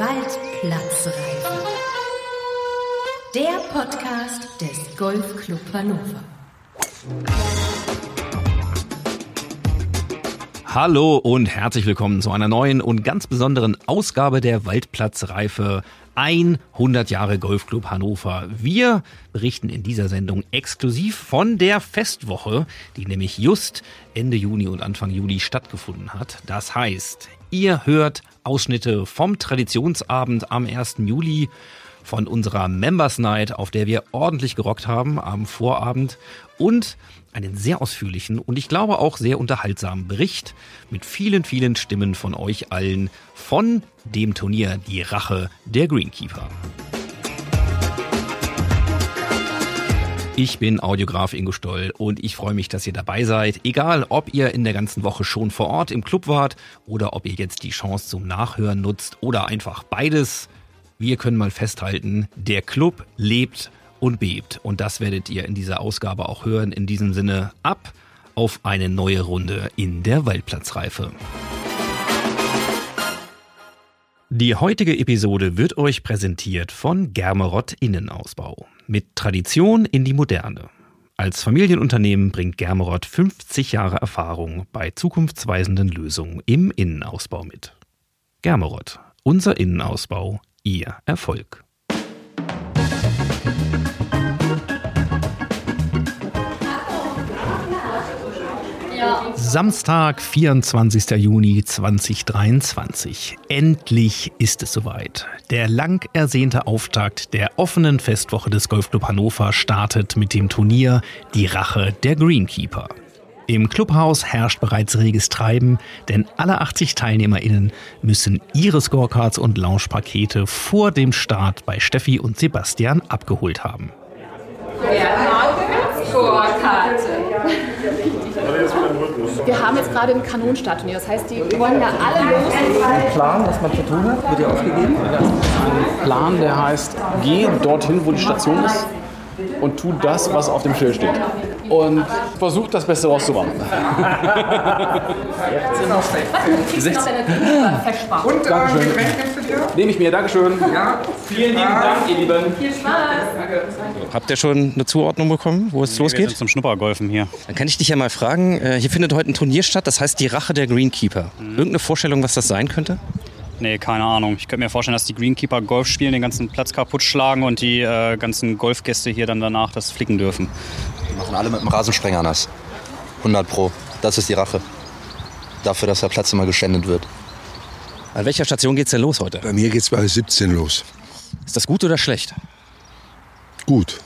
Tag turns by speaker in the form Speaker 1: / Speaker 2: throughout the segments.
Speaker 1: Waldplatzreife. Der Podcast des Golfclub Hannover.
Speaker 2: Hallo und herzlich willkommen zu einer neuen und ganz besonderen Ausgabe der Waldplatzreife 100 Jahre Golfclub Hannover. Wir berichten in dieser Sendung exklusiv von der Festwoche, die nämlich just Ende Juni und Anfang Juli stattgefunden hat. Das heißt, ihr hört Ausschnitte vom Traditionsabend am 1. Juli von unserer Members Night, auf der wir ordentlich gerockt haben am Vorabend und einen sehr ausführlichen und ich glaube auch sehr unterhaltsamen Bericht mit vielen, vielen Stimmen von euch allen von dem Turnier Die Rache der Greenkeeper. Ich bin Audiograf Ingo Stoll und ich freue mich, dass ihr dabei seid. Egal, ob ihr in der ganzen Woche schon vor Ort im Club wart oder ob ihr jetzt die Chance zum Nachhören nutzt oder einfach beides. Wir können mal festhalten, der Club lebt und bebt. Und das werdet ihr in dieser Ausgabe auch hören. In diesem Sinne ab auf eine neue Runde in der Waldplatzreife. Die heutige Episode wird euch präsentiert von Germerott Innenausbau. Mit Tradition in die Moderne. Als Familienunternehmen bringt Germerott 50 Jahre Erfahrung bei zukunftsweisenden Lösungen im Innenausbau mit. Germerott, unser Innenausbau, Ihr Erfolg. Samstag, 24. Juni 2023. Endlich ist es soweit. Der lang ersehnte Auftakt der offenen Festwoche des Golfclub Hannover startet mit dem Turnier Die Rache der Greenkeeper. Im Clubhaus herrscht bereits reges Treiben, denn alle 80 TeilnehmerInnen müssen ihre Scorecards und Loungepakete vor dem Start bei Steffi und Sebastian abgeholt haben.
Speaker 3: Ja.
Speaker 4: Wir haben jetzt gerade ein Kanonenstartturnier, das heißt, die wollen ja alle los.
Speaker 5: Ein Plan, was man zu tun hat, wird dir aufgegeben?
Speaker 6: Ein Plan, der heißt, geh dorthin, wo die Station ist und tu das, was auf dem Schild steht. Und versuch das Beste rauszumachen.
Speaker 4: Kriegst du noch deine Kuchen verspart.
Speaker 3: Und äh, Getränk gibst du dir?
Speaker 6: Nehme ich mir, Dankeschön.
Speaker 3: Ja.
Speaker 6: Vielen lieben Dank, ihr Lieben.
Speaker 4: Viel Spaß.
Speaker 2: Habt ihr schon eine Zuordnung bekommen, wo es
Speaker 7: Wir
Speaker 2: losgeht?
Speaker 7: sind zum Schnuppergolfen hier.
Speaker 2: Dann kann ich dich ja mal fragen, äh, hier findet heute ein Turnier statt, das heißt die Rache der Greenkeeper. Irgendeine Vorstellung, was das sein könnte?
Speaker 7: Nee, keine Ahnung. Ich könnte mir vorstellen, dass die Greenkeeper Golf spielen, den ganzen Platz kaputt schlagen und die äh, ganzen Golfgäste hier dann danach das flicken dürfen.
Speaker 5: Die machen alle mit dem Rasensprenger nass. 100 Pro. Das ist die Rache. Dafür, dass der Platz immer geschändet wird.
Speaker 2: An welcher Station geht's denn los heute?
Speaker 8: Bei mir geht's bei 17 los.
Speaker 2: Ist das gut oder schlecht?
Speaker 8: Gut.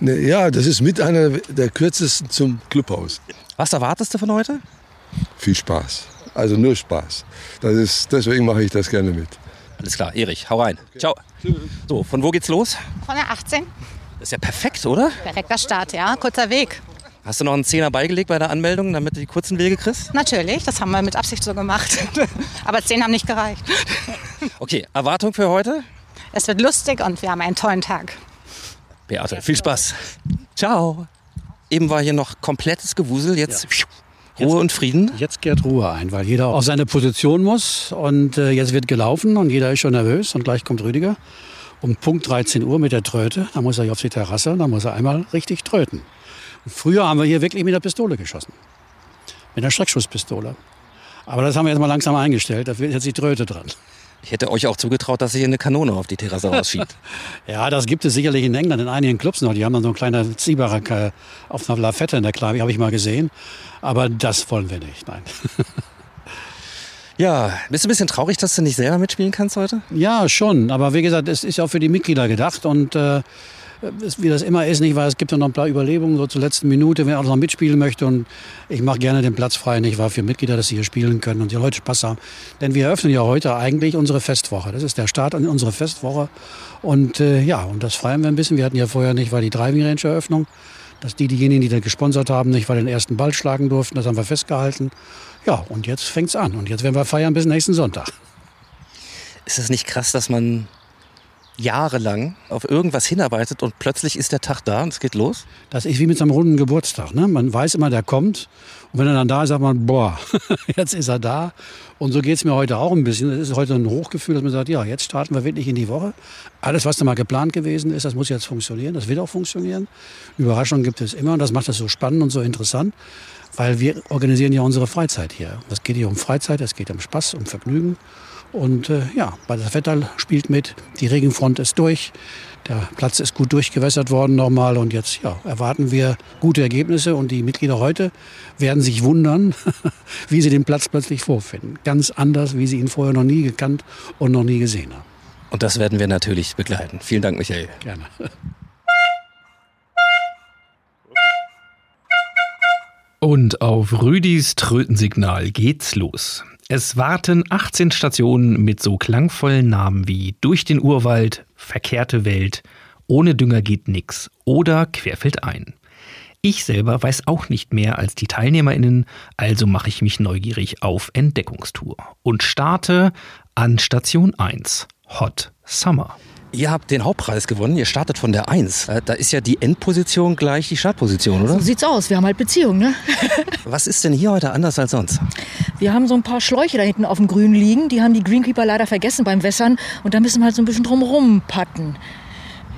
Speaker 8: Ne, ja, das ist mit einer der kürzesten zum Clubhaus.
Speaker 2: Was erwartest du von heute?
Speaker 8: Viel Spaß. Also nur Spaß. Das ist, deswegen mache ich das gerne mit.
Speaker 2: Alles klar, Erich, hau rein. Ciao. So, von wo geht's los?
Speaker 9: Von der 18.
Speaker 2: Das ist ja perfekt, oder?
Speaker 9: Direkter Start, ja. Kurzer Weg.
Speaker 2: Hast du noch einen Zehner beigelegt bei der Anmeldung, damit du die kurzen Wege kriegst?
Speaker 9: Natürlich, das haben wir mit Absicht so gemacht. Aber 10 haben nicht gereicht.
Speaker 2: Okay, Erwartung für heute?
Speaker 9: Es wird lustig und wir haben einen tollen Tag.
Speaker 2: Beate, viel Spaß. Ciao. Eben war hier noch komplettes Gewusel, jetzt Ruhe und Frieden.
Speaker 10: Jetzt kehrt Ruhe ein, weil jeder auf seine Position muss und äh, jetzt wird gelaufen und jeder ist schon nervös und gleich kommt Rüdiger um Punkt 13 Uhr mit der Tröte. Da muss er hier auf die Terrasse und dann muss er einmal richtig tröten. Und früher haben wir hier wirklich mit der Pistole geschossen. Mit einer Schreckschusspistole. Aber das haben wir jetzt mal langsam eingestellt. Da wird jetzt die Tröte dran.
Speaker 2: Ich hätte euch auch zugetraut, dass ihr hier eine Kanone auf die Terrasse rausschiebt.
Speaker 10: Ja, das gibt es sicherlich in England in einigen Clubs noch. Die haben dann so ein kleiner Ziehbarack äh, auf einer Lafette in der Klavi, habe ich mal gesehen. Aber das wollen wir nicht, nein.
Speaker 2: ja, bist du ein bisschen traurig, dass du nicht selber mitspielen kannst heute?
Speaker 10: Ja, schon. Aber wie gesagt, es ist ja auch für die Mitglieder gedacht. Und äh, wie das immer ist, nicht, weil es gibt ja noch ein paar Überlegungen so zur letzten Minute, wer auch noch mitspielen möchte. Und ich mache gerne den Platz frei, nicht wahr, für Mitglieder, dass sie hier spielen können und die Leute Spaß haben. Denn wir eröffnen ja heute eigentlich unsere Festwoche. Das ist der Start an unserer Festwoche. Und äh, ja, und das feiern wir ein bisschen. Wir hatten ja vorher nicht, war die Driving Range Eröffnung. Dass die, diejenigen, die da gesponsert haben, nicht, weil den ersten Ball schlagen durften. Das haben wir festgehalten. Ja, und jetzt fängt's an. Und jetzt werden wir feiern bis nächsten Sonntag.
Speaker 2: Ist es nicht krass, dass man
Speaker 4: jahrelang auf irgendwas hinarbeitet und plötzlich ist der Tag da und es geht los?
Speaker 10: Das ist wie mit einem runden Geburtstag. Ne? Man weiß immer, der kommt. Und wenn er dann da ist, sagt man, boah, jetzt ist er da. Und so geht es mir heute auch ein bisschen. Es ist heute ein Hochgefühl, dass man sagt, ja, jetzt starten wir wirklich in die Woche. Alles, was da mal geplant gewesen ist, das muss jetzt funktionieren. Das wird auch funktionieren. Überraschungen gibt es immer und das macht das so spannend und so interessant. Weil wir organisieren ja unsere Freizeit hier. Es geht hier um Freizeit, es geht um Spaß, um Vergnügen. Und äh, ja, bei das Wetter spielt mit, die Regenfront ist durch, der Platz ist gut durchgewässert worden nochmal und jetzt ja, erwarten wir gute Ergebnisse und die Mitglieder heute werden sich wundern, wie sie den Platz plötzlich vorfinden. Ganz anders, wie sie ihn vorher noch nie gekannt und noch nie gesehen haben.
Speaker 4: Und das werden wir natürlich begleiten. Vielen Dank, Michael.
Speaker 10: Gerne.
Speaker 4: Und auf Rüdis Trötensignal geht's los. Es warten 18 Stationen mit so klangvollen Namen wie Durch den Urwald, Verkehrte Welt, Ohne Dünger geht nix oder Querfeldein. Ich selber weiß auch nicht mehr als die TeilnehmerInnen, also mache ich mich neugierig auf Entdeckungstour und starte an Station 1, Hot Summer. Ihr habt den Hauptpreis gewonnen, ihr startet von der 1. Äh, Da ist ja die Endposition gleich die Startposition, oder?
Speaker 11: So sieht's aus. Wir haben halt Beziehung, ne?
Speaker 4: Was ist denn hier heute anders als sonst?
Speaker 11: Wir haben so ein paar Schläuche da hinten auf dem Grün liegen. Die haben die Greenkeeper leider vergessen beim Wässern. Und da müssen wir halt so ein bisschen drum rumpatten.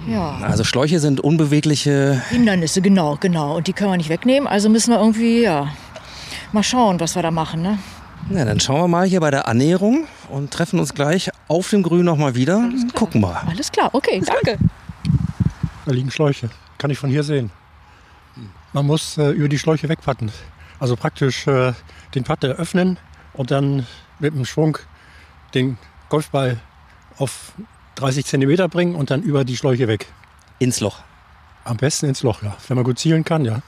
Speaker 11: Ja.
Speaker 4: Also Schläuche sind unbewegliche.
Speaker 11: Hindernisse, genau, genau. Und die können wir nicht wegnehmen. Also müssen wir irgendwie, ja, mal schauen, was wir da machen, ne?
Speaker 4: Na, dann schauen wir mal hier bei der Annäherung und treffen uns gleich auf dem Grün nochmal wieder. Gucken mal.
Speaker 11: Alles klar, okay, danke.
Speaker 12: Da liegen Schläuche. Kann ich von hier sehen. Man muss äh, über die Schläuche wegpatten. Also praktisch äh, den Patte öffnen und dann mit dem Schwung den Golfball auf 30 Zentimeter bringen und dann über die Schläuche weg.
Speaker 4: Ins Loch.
Speaker 12: Am besten ins Loch, ja. Wenn man gut zielen kann, ja.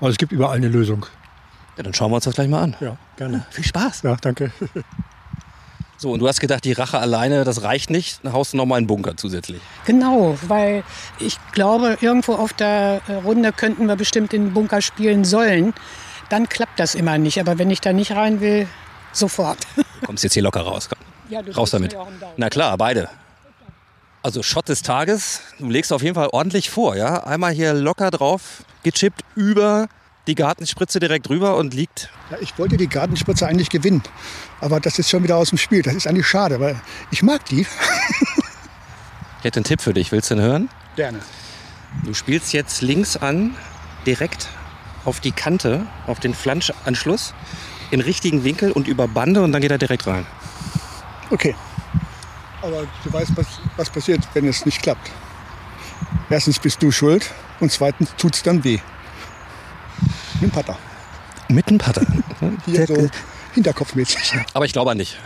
Speaker 12: Aber es gibt überall eine Lösung.
Speaker 4: Ja, dann schauen wir uns das gleich mal an.
Speaker 12: Ja, gerne.
Speaker 4: Viel Spaß.
Speaker 12: Ja, danke.
Speaker 4: So, und du hast gedacht, die Rache alleine, das reicht nicht. Dann haust du nochmal einen Bunker zusätzlich.
Speaker 13: Genau, weil ich glaube, irgendwo auf der äh, Runde könnten wir bestimmt in den Bunker spielen sollen. Dann klappt das immer nicht. Aber wenn ich da nicht rein will, sofort.
Speaker 4: Du kommst jetzt hier locker raus. Komm.
Speaker 13: Ja, du
Speaker 4: raus damit. Na klar, beide. Also Shot des Tages. Du legst auf jeden Fall ordentlich vor, ja? Einmal hier locker drauf, gechippt über die Gartenspritze direkt rüber und liegt.
Speaker 14: Ja, ich wollte die Gartenspritze eigentlich gewinnen. Aber das ist schon wieder aus dem Spiel. Das ist eigentlich schade, weil ich mag die.
Speaker 4: Ich hätte einen Tipp für dich. Willst du ihn hören?
Speaker 14: Gerne.
Speaker 4: Du spielst jetzt links an, direkt auf die Kante, auf den Flanschanschluss, im richtigen Winkel und über Bande und dann geht er direkt rein.
Speaker 14: Okay. Aber du weißt, was, was passiert, wenn es nicht klappt. Erstens bist du schuld und zweitens tut es dann weh. Mit dem Putter.
Speaker 4: Mit dem Putter.
Speaker 14: Hier so hinterkopfmäßig.
Speaker 4: Aber ich glaube an dich.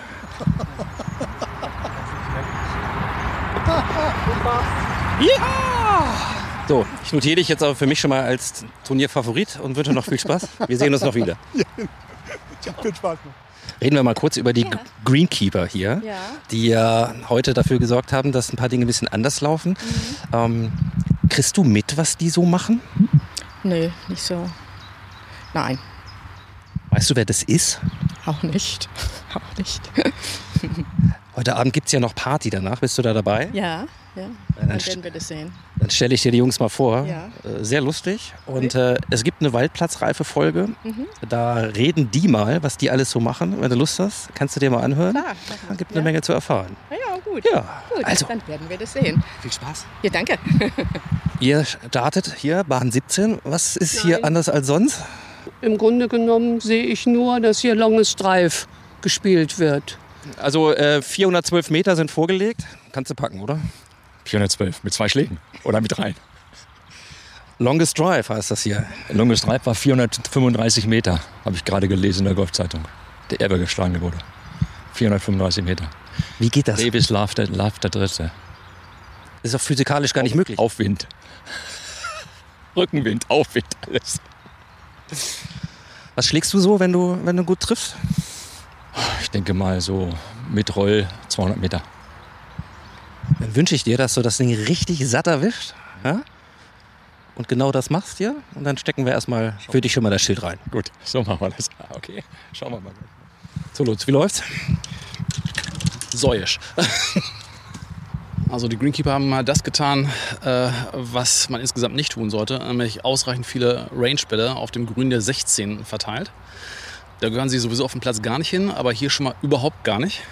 Speaker 4: Ja! So, ich notiere dich jetzt aber für mich schon mal als Turnierfavorit und wünsche noch viel Spaß. Wir sehen uns noch wieder.
Speaker 14: Ja, viel Spaß noch.
Speaker 4: Reden wir mal kurz über die Greenkeeper hier,
Speaker 15: Ja.
Speaker 4: die ja heute dafür gesorgt haben, dass ein paar Dinge ein bisschen anders laufen. Ähm, kriegst du mit, was die so machen?
Speaker 16: Nee, nicht so. Nein,
Speaker 4: Weißt du, wer das ist?
Speaker 16: auch nicht. Auch nicht.
Speaker 4: Heute Abend gibt es ja noch Party danach. Bist du da dabei?
Speaker 16: Ja, ja.
Speaker 4: dann
Speaker 16: Dann werden wir das sehen.
Speaker 4: Dann stelle ich dir die Jungs mal vor.
Speaker 16: Ja.
Speaker 4: Äh, Sehr lustig. Und äh, es gibt eine Waldplatzreife-Folge.
Speaker 16: Mhm.
Speaker 4: Da reden die mal, was die alles so machen. Wenn du Lust hast, kannst du dir mal anhören.
Speaker 16: Klar,
Speaker 4: Da gibt eine Menge zu erfahren.
Speaker 16: Ja, ja, gut.
Speaker 4: Ja,
Speaker 16: gut.
Speaker 4: also.
Speaker 16: Dann werden wir das sehen.
Speaker 4: Viel Spaß.
Speaker 16: Ja, danke.
Speaker 4: Ihr startet hier, Bahn 17. Was ist hier anders als sonst?
Speaker 17: Im Grunde genommen sehe ich nur, dass hier Longest Drive gespielt wird.
Speaker 4: Also äh, 412 Meter sind vorgelegt. Kannst du packen, oder?
Speaker 18: 412 mit zwei Schlägen oder mit drei.
Speaker 4: Longest Drive heißt das hier.
Speaker 18: Longest Drive war 435 Meter, habe ich gerade gelesen in der Golfzeitung. Der Erbe geschlagen wurde. 435 Meter.
Speaker 4: Wie geht das?
Speaker 18: Davis Love der, Love der Dritte.
Speaker 4: Ist doch physikalisch gar nicht möglich.
Speaker 18: Aufwind. Rückenwind, Aufwind, alles.
Speaker 4: Was schlägst du so, wenn du, wenn du gut triffst?
Speaker 18: Ich denke mal so mit Roll 200 Meter.
Speaker 4: Dann wünsche ich dir, dass du das Ding richtig satt erwischt. Ja? Und genau das machst hier. Und dann stecken wir erstmal für dich schon mal das Schild rein.
Speaker 18: Gut, so machen wir das. Ah, Okay, schauen wir mal.
Speaker 4: So, Lutz, wie läuft's?
Speaker 18: Säuisch.
Speaker 19: Also die Greenkeeper haben mal das getan, äh, was man insgesamt nicht tun sollte, nämlich ausreichend viele Range-Bälle auf dem Grün der 16 verteilt. Da gehören sie sowieso auf dem Platz gar nicht hin, aber hier schon mal überhaupt gar nicht.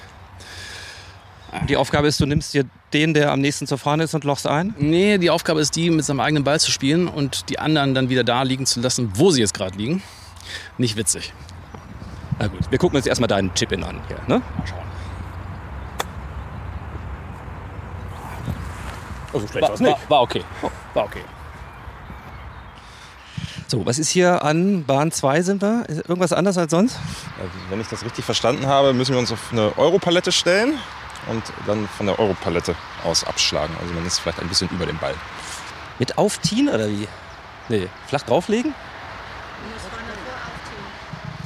Speaker 4: Die Aufgabe ist, du nimmst dir den, der am nächsten zur Fahne ist und lochst ein?
Speaker 19: Nee, die Aufgabe ist die, mit seinem eigenen Ball zu spielen und die anderen dann wieder da liegen zu lassen, wo sie jetzt gerade liegen. Nicht witzig.
Speaker 4: Na gut, wir gucken uns erstmal deinen Chip-In an. Hier, ne? Mal schauen.
Speaker 19: Oh, so schlecht
Speaker 4: War-
Speaker 19: war's nicht.
Speaker 4: war- war okay.
Speaker 19: War okay.
Speaker 4: So, was ist hier an Bahn 2 sind wir? Ist irgendwas anders als sonst?
Speaker 5: Wenn ich das richtig verstanden habe, müssen wir uns auf eine Europalette stellen und dann von der Europalette aus abschlagen. Also man ist vielleicht ein bisschen über dem Ball.
Speaker 4: Mit Aufziehen oder wie? Nee, flach drauflegen?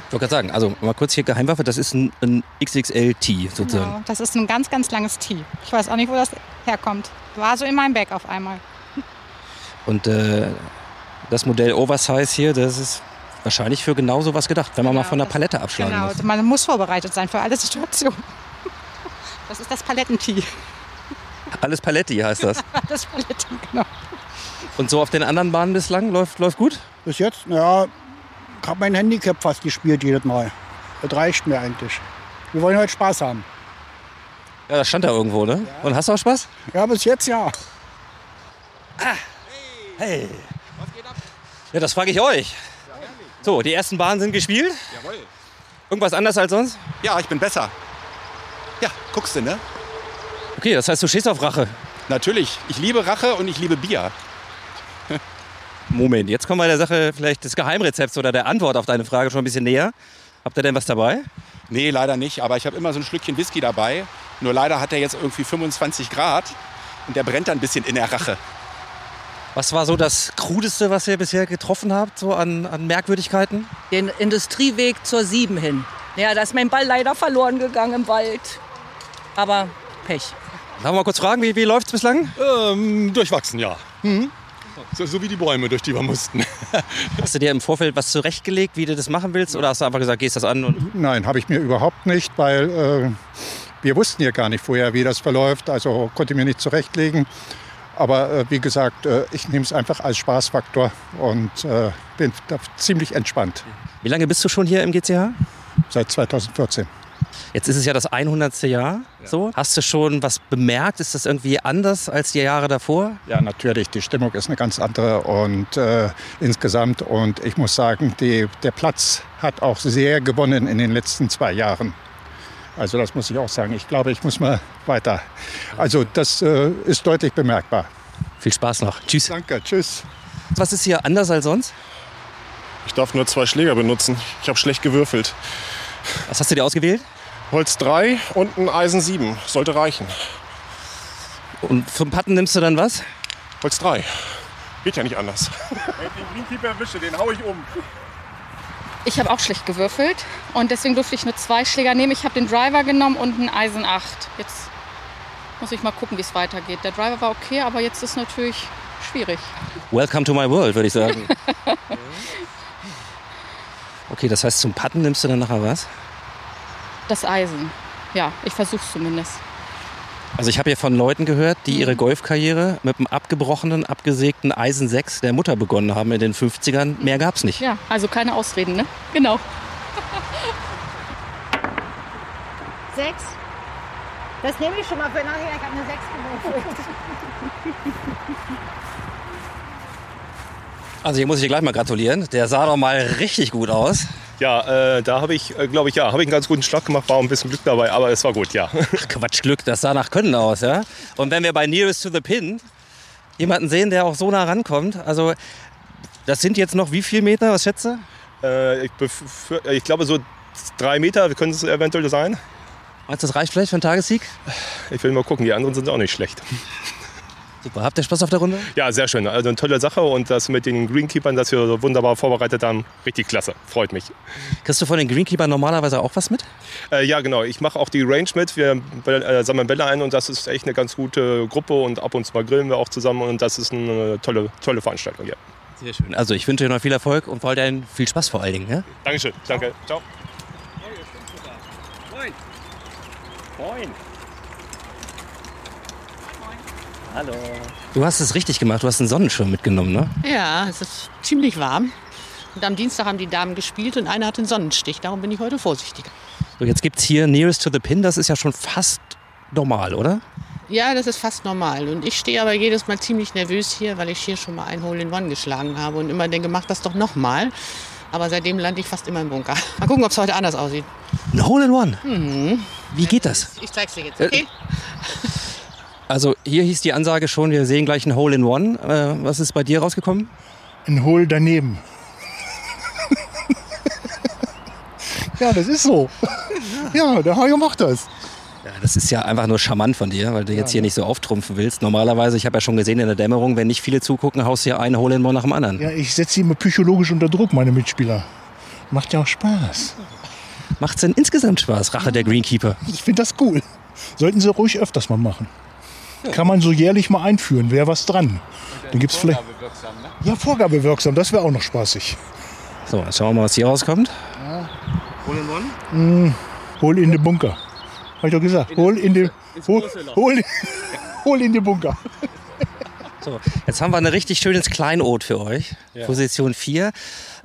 Speaker 4: Ich wollte gerade sagen, also mal kurz hier Geheimwaffe, das ist ein, ein XXL-T sozusagen.
Speaker 9: Genau, das ist ein ganz, ganz langes Tee. Ich weiß auch nicht, wo das herkommt. War so in meinem Bag auf einmal.
Speaker 4: Und äh, das Modell Oversize hier, das ist wahrscheinlich für genau sowas gedacht, wenn man mal von der Palette abschlagen
Speaker 9: Genau,
Speaker 4: muss.
Speaker 9: man muss vorbereitet sein für alle Situationen. Das ist das Palettentee.
Speaker 4: Alles Paletti heißt das.
Speaker 9: Das Palettentee, genau.
Speaker 4: Und so auf den anderen Bahnen bislang läuft, läuft gut?
Speaker 20: Bis jetzt, ja, ich habe mein Handicap fast gespielt jedes Mal. Das reicht mir eigentlich. Wir wollen heute Spaß haben.
Speaker 4: Ja, das stand da irgendwo, ne? Und hast du auch Spaß?
Speaker 20: Ja, bis jetzt ja.
Speaker 4: Hey. Ja, das frage ich euch. So, die ersten Bahnen sind gespielt.
Speaker 21: Jawohl.
Speaker 4: Irgendwas anders als sonst?
Speaker 21: Ja, ich bin besser. Ja, guckst du, ne?
Speaker 4: Okay, das heißt, du stehst auf Rache.
Speaker 21: Natürlich. Ich liebe Rache und ich liebe Bier.
Speaker 4: Moment, jetzt kommen wir der Sache vielleicht des Geheimrezepts oder der Antwort auf deine Frage schon ein bisschen näher. Habt ihr denn was dabei?
Speaker 21: Nee, leider nicht. Aber ich habe immer so ein Schlückchen Whisky dabei. Nur leider hat er jetzt irgendwie 25 Grad und der brennt dann ein bisschen in der Rache.
Speaker 4: Was war so das Krudeste, was ihr bisher getroffen habt, so an, an Merkwürdigkeiten?
Speaker 6: Den Industrieweg zur 7 hin. Ja, da ist mein Ball leider verloren gegangen im Wald. Aber Pech.
Speaker 4: Darf ich mal kurz fragen, wie, wie läuft es bislang?
Speaker 22: Ähm, durchwachsen, ja. Mhm. So, so wie die Bäume, durch die wir mussten.
Speaker 4: Hast du dir im Vorfeld was zurechtgelegt, wie du das machen willst? Oder hast du einfach gesagt, gehst das an? Und
Speaker 14: Nein, habe ich mir überhaupt nicht, weil äh, wir wussten ja gar nicht vorher, wie das verläuft. Also konnte ich mir nicht zurechtlegen. Aber äh, wie gesagt, äh, ich nehme es einfach als Spaßfaktor und äh, bin da ziemlich entspannt.
Speaker 4: wie lange bist du schon hier im GCH?
Speaker 14: Seit 2014.
Speaker 4: Jetzt ist es ja das 100. Jahr. So. Hast du schon was bemerkt? Ist das irgendwie anders als die Jahre davor?
Speaker 14: Ja, natürlich. Die Stimmung ist eine ganz andere und äh, insgesamt. Und ich muss sagen, die, der Platz hat auch sehr gewonnen in den letzten zwei Jahren. Also das muss ich auch sagen. Ich glaube, ich muss mal weiter. Also das äh, ist deutlich bemerkbar.
Speaker 4: Viel Spaß noch. Tschüss.
Speaker 14: Danke, tschüss.
Speaker 4: Was ist hier anders als sonst?
Speaker 23: Ich darf nur zwei Schläger benutzen. Ich habe schlecht gewürfelt.
Speaker 4: Was hast du dir ausgewählt?
Speaker 23: Holz 3 und ein Eisen 7. Sollte reichen.
Speaker 4: Und zum Patten nimmst du dann was?
Speaker 23: Holz 3. Geht ja nicht anders.
Speaker 21: Wenn ich den Greenkeeper erwische, den hau ich um.
Speaker 24: Ich habe auch schlecht gewürfelt und deswegen durfte ich nur zwei Schläger nehmen. Ich habe den Driver genommen und einen Eisen 8. Jetzt muss ich mal gucken, wie es weitergeht. Der Driver war okay, aber jetzt ist natürlich schwierig.
Speaker 4: Welcome to my world, würde ich sagen. Okay, das heißt, zum Patten nimmst du dann nachher was?
Speaker 24: Das Eisen. Ja, ich versuche es zumindest.
Speaker 4: Also ich habe ja von Leuten gehört, die ihre Golfkarriere mit einem abgebrochenen, abgesägten Eisen 6 der Mutter begonnen haben in den 50ern. Mehr gab's nicht.
Speaker 24: Ja, also keine Ausreden, ne? Genau.
Speaker 25: Sechs. Das nehme ich schon mal für nachher. Ich habe eine Sechs gewürfelt.
Speaker 4: Also hier muss ich dir gleich mal gratulieren. Der sah doch mal richtig gut aus.
Speaker 22: Ja, äh, da habe ich, äh, glaube ich, ja, habe ich einen ganz guten Schlag gemacht, war ein bisschen Glück dabei, aber es war gut, ja.
Speaker 4: Ach, Quatsch, Glück, das sah nach Können aus, ja? Und wenn wir bei Nearest to the Pin jemanden sehen, der auch so nah rankommt, also das sind jetzt noch wie viel Meter, was schätze?
Speaker 22: Äh, ich, befür- ich glaube, so drei Meter können es eventuell sein.
Speaker 4: Meinst du, das reicht vielleicht für einen Tagessieg?
Speaker 22: Ich will mal gucken, die anderen sind auch nicht schlecht.
Speaker 4: Super, habt ihr Spaß auf der Runde?
Speaker 22: Ja, sehr schön. Also eine tolle Sache und das mit den Greenkeepern, das wir so wunderbar vorbereitet haben, richtig klasse. Freut mich.
Speaker 4: Kriegst du von den Greenkeepern normalerweise auch was mit?
Speaker 22: Äh, ja, genau. Ich mache auch die Range mit. Wir äh, sammeln Bälle ein und das ist echt eine ganz gute Gruppe und ab und zu mal grillen wir auch zusammen und das ist eine tolle, tolle Veranstaltung. Ja.
Speaker 4: Sehr schön. Also ich wünsche dir noch viel Erfolg und vor allem viel Spaß vor allen Dingen. Ja?
Speaker 22: Dankeschön. Danke. Ciao.
Speaker 21: Moin. Moin.
Speaker 4: Hallo. Du hast es richtig gemacht, du hast einen Sonnenschirm mitgenommen, ne?
Speaker 16: Ja, es ist ziemlich warm. Und am Dienstag haben die Damen gespielt und einer hat einen Sonnenstich. Darum bin ich heute vorsichtig.
Speaker 4: So, jetzt gibt es hier Nearest to the Pin, das ist ja schon fast normal, oder?
Speaker 16: Ja, das ist fast normal. Und ich stehe aber jedes Mal ziemlich nervös hier, weil ich hier schon mal ein Hole in One geschlagen habe und immer denke, mach das doch nochmal. Aber seitdem lande ich fast immer im Bunker. Mal gucken, ob es heute anders aussieht.
Speaker 4: Ein Hole in One?
Speaker 16: Mhm.
Speaker 4: Wie geht das?
Speaker 16: Ich zeig's dir jetzt,
Speaker 4: Äh,
Speaker 16: okay?
Speaker 4: Also hier hieß die Ansage schon, wir sehen gleich ein Hole in One. Äh, was ist bei dir rausgekommen?
Speaker 26: Ein Hole daneben. ja, das ist so. Ja, der Hajo macht das.
Speaker 4: Ja, das ist ja einfach nur charmant von dir, weil du jetzt hier nicht so auftrumpfen willst. Normalerweise, ich habe ja schon gesehen in der Dämmerung, wenn nicht viele zugucken, haust du ja einen Hole in One nach dem anderen.
Speaker 26: Ja, ich setze sie immer psychologisch unter Druck, meine Mitspieler. Macht ja auch Spaß.
Speaker 4: Macht's denn insgesamt Spaß, Rache der Greenkeeper?
Speaker 26: Ich finde das cool. Sollten sie ruhig öfters mal machen. Kann man so jährlich mal einführen, wäre was dran. Dann gibt's vielleicht. Ja, vorgabewirksam, das wäre auch noch spaßig.
Speaker 4: So, jetzt schauen wir mal, was hier rauskommt.
Speaker 26: Hole in One? Mm, hol in den Bunker. Hab ich doch gesagt. Hol in den. Hol, hol, hol in den Bunker.
Speaker 4: So, jetzt haben wir ein richtig schönes Kleinod für euch.
Speaker 27: Ja.
Speaker 4: Position 4.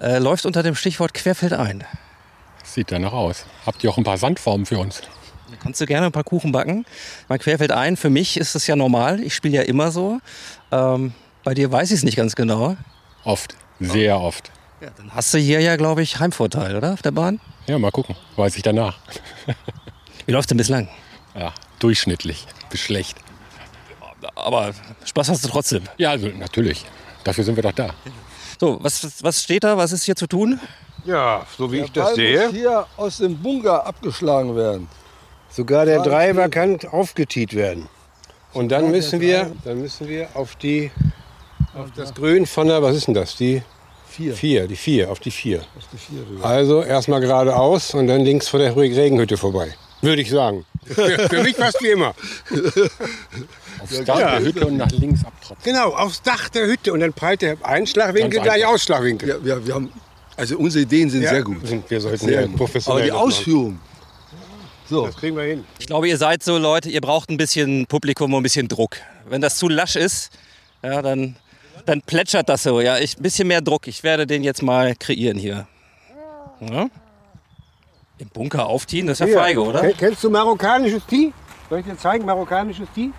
Speaker 4: Äh, läuft unter dem Stichwort Querfeld ein.
Speaker 27: Sieht danach aus. Habt ihr auch ein paar Sandformen für uns?
Speaker 4: Da kannst du gerne ein paar Kuchen backen. Mein Querfeld ein, für mich ist das ja normal. Ich spiele ja immer so. Ähm, bei dir weiß ich es nicht ganz genau.
Speaker 27: Oft, sehr oft.
Speaker 4: Ja, dann hast du hier ja, glaube ich, Heimvorteil, oder? Auf der Bahn?
Speaker 27: Ja, mal gucken. Weiß ich danach.
Speaker 4: Wie läuft denn bislang?
Speaker 27: Ja, durchschnittlich. Bis schlecht.
Speaker 4: Aber Spaß hast du trotzdem.
Speaker 27: Ja, also natürlich. Dafür sind wir doch da.
Speaker 4: So, was, was steht da? Was ist hier zu tun?
Speaker 28: Ja, so wie ich
Speaker 8: Der
Speaker 28: das
Speaker 8: Ball
Speaker 28: sehe.
Speaker 8: muss hier aus dem Bunker abgeschlagen werden.
Speaker 28: Sogar der Driver kann aufgetiet werden. Und dann
Speaker 8: Ja,
Speaker 28: müssen wir, dann müssen wir auf die, auf das Grün von der, was ist denn das? Die
Speaker 8: Vier.
Speaker 28: Vier, die vier, auf die vier.
Speaker 8: Rüber.
Speaker 28: Also erstmal geradeaus und dann links vor der Regenhütte vorbei. Würde ich sagen. Für, für mich fast wie immer.
Speaker 27: Aufs Dach der Hütte und nach links abtropfen.
Speaker 28: Genau, aufs Dach der Hütte und dann prallt der Einschlagwinkel gleich. Ausschlagwinkel.
Speaker 8: Ja, wir, wir haben, also unsere Ideen sind
Speaker 28: Ja,
Speaker 8: sehr gut.
Speaker 28: sind- wir sollten
Speaker 8: sehr
Speaker 28: ja professionell
Speaker 8: Aber die. Ausführung. So.
Speaker 28: Das kriegen wir hin.
Speaker 4: Ich glaube, ihr seid so Leute, ihr braucht ein bisschen Publikum und ein bisschen Druck. Wenn das zu lasch ist, ja, dann, dann plätschert das so. Ja, ich, ein bisschen mehr Druck. Ich werde den jetzt mal kreieren hier. Ja? Im Bunker aufziehen, das ist ja feige, oder?
Speaker 28: ken- Kennst du marokkanisches Tee? Soll ich dir zeigen, marokkanisches Tee?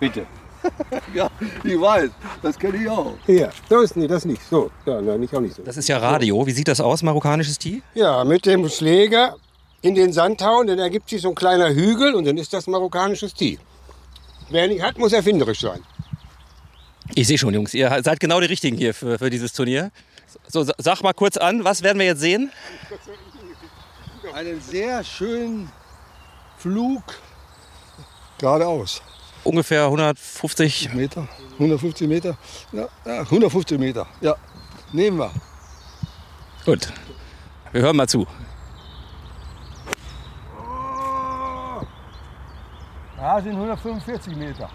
Speaker 28: Bitte.
Speaker 8: ja, ich weiß. Das kenne ich auch.
Speaker 28: Hier, das, nee, das nicht. So, ja, nein, nicht auch nicht so.
Speaker 4: Das ist ja Radio. Wie sieht das aus, marokkanisches Tee?
Speaker 28: Ja, mit dem Schläger in den Sand hauen, dann ergibt sich so ein kleiner Hügel und dann ist das marokkanisches Tee. Wer nicht hat, muss erfinderisch sein.
Speaker 4: Ich sehe schon, Jungs, ihr seid genau die Richtigen hier für, für dieses Turnier. So, sa- sag mal kurz an, was werden wir jetzt sehen?
Speaker 8: Einen sehr schönen Flug geradeaus.
Speaker 4: Ungefähr 150
Speaker 8: Meter. 150 Meter. Ja, ja, 150 Meter. Ja, nehmen wir.
Speaker 4: Gut. Wir hören mal zu.
Speaker 8: Ja, sind 145 Meter.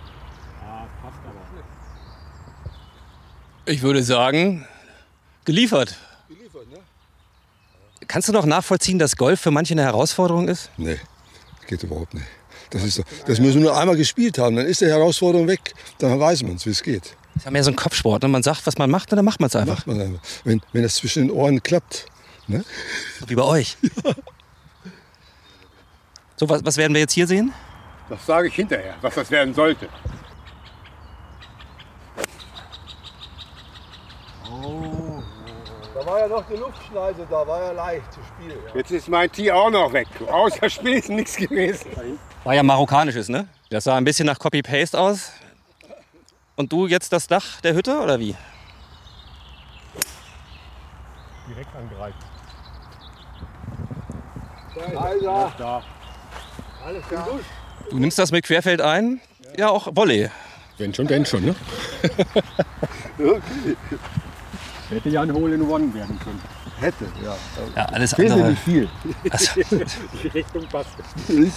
Speaker 4: Ich würde sagen, geliefert. Kannst du noch nachvollziehen, dass Golf für manche eine Herausforderung ist?
Speaker 8: Nee, geht überhaupt nicht. Das, ist, das müssen wir nur einmal gespielt haben, dann ist die Herausforderung weg. Dann weiß man es, wie es geht.
Speaker 4: Das ist ja mehr so ein Kopfsport. Ne? Man sagt, was man macht, und dann macht man es einfach.
Speaker 8: Macht man einfach. Wenn, wenn das zwischen den Ohren klappt. Ne?
Speaker 4: Wie bei euch. So, was, was werden wir jetzt hier sehen?
Speaker 28: Das sage ich hinterher, was das werden sollte.
Speaker 8: Oh, da war ja noch die Luftschneise, da war ja leicht zu spielen.
Speaker 28: Jetzt ist mein Tee auch noch weg. Außer Spiel ist nichts gewesen.
Speaker 4: War ja marokkanisches, ne? Das sah ein bisschen nach Copy-Paste aus. Und du jetzt das Dach der Hütte oder wie?
Speaker 14: Direkt angreift.
Speaker 8: Also,
Speaker 28: Da.
Speaker 8: alles im Dusch.
Speaker 4: Du nimmst das mit Querfeld ein? Ja, auch Volley.
Speaker 27: Wenn schon, denn schon, ne?
Speaker 8: Okay.
Speaker 27: Hätte ja ein Hole in One werden können.
Speaker 8: Hätte, ja.
Speaker 4: Ja, alles andere.
Speaker 8: viel.
Speaker 4: Also,
Speaker 28: Die Richtung passt.
Speaker 4: Wir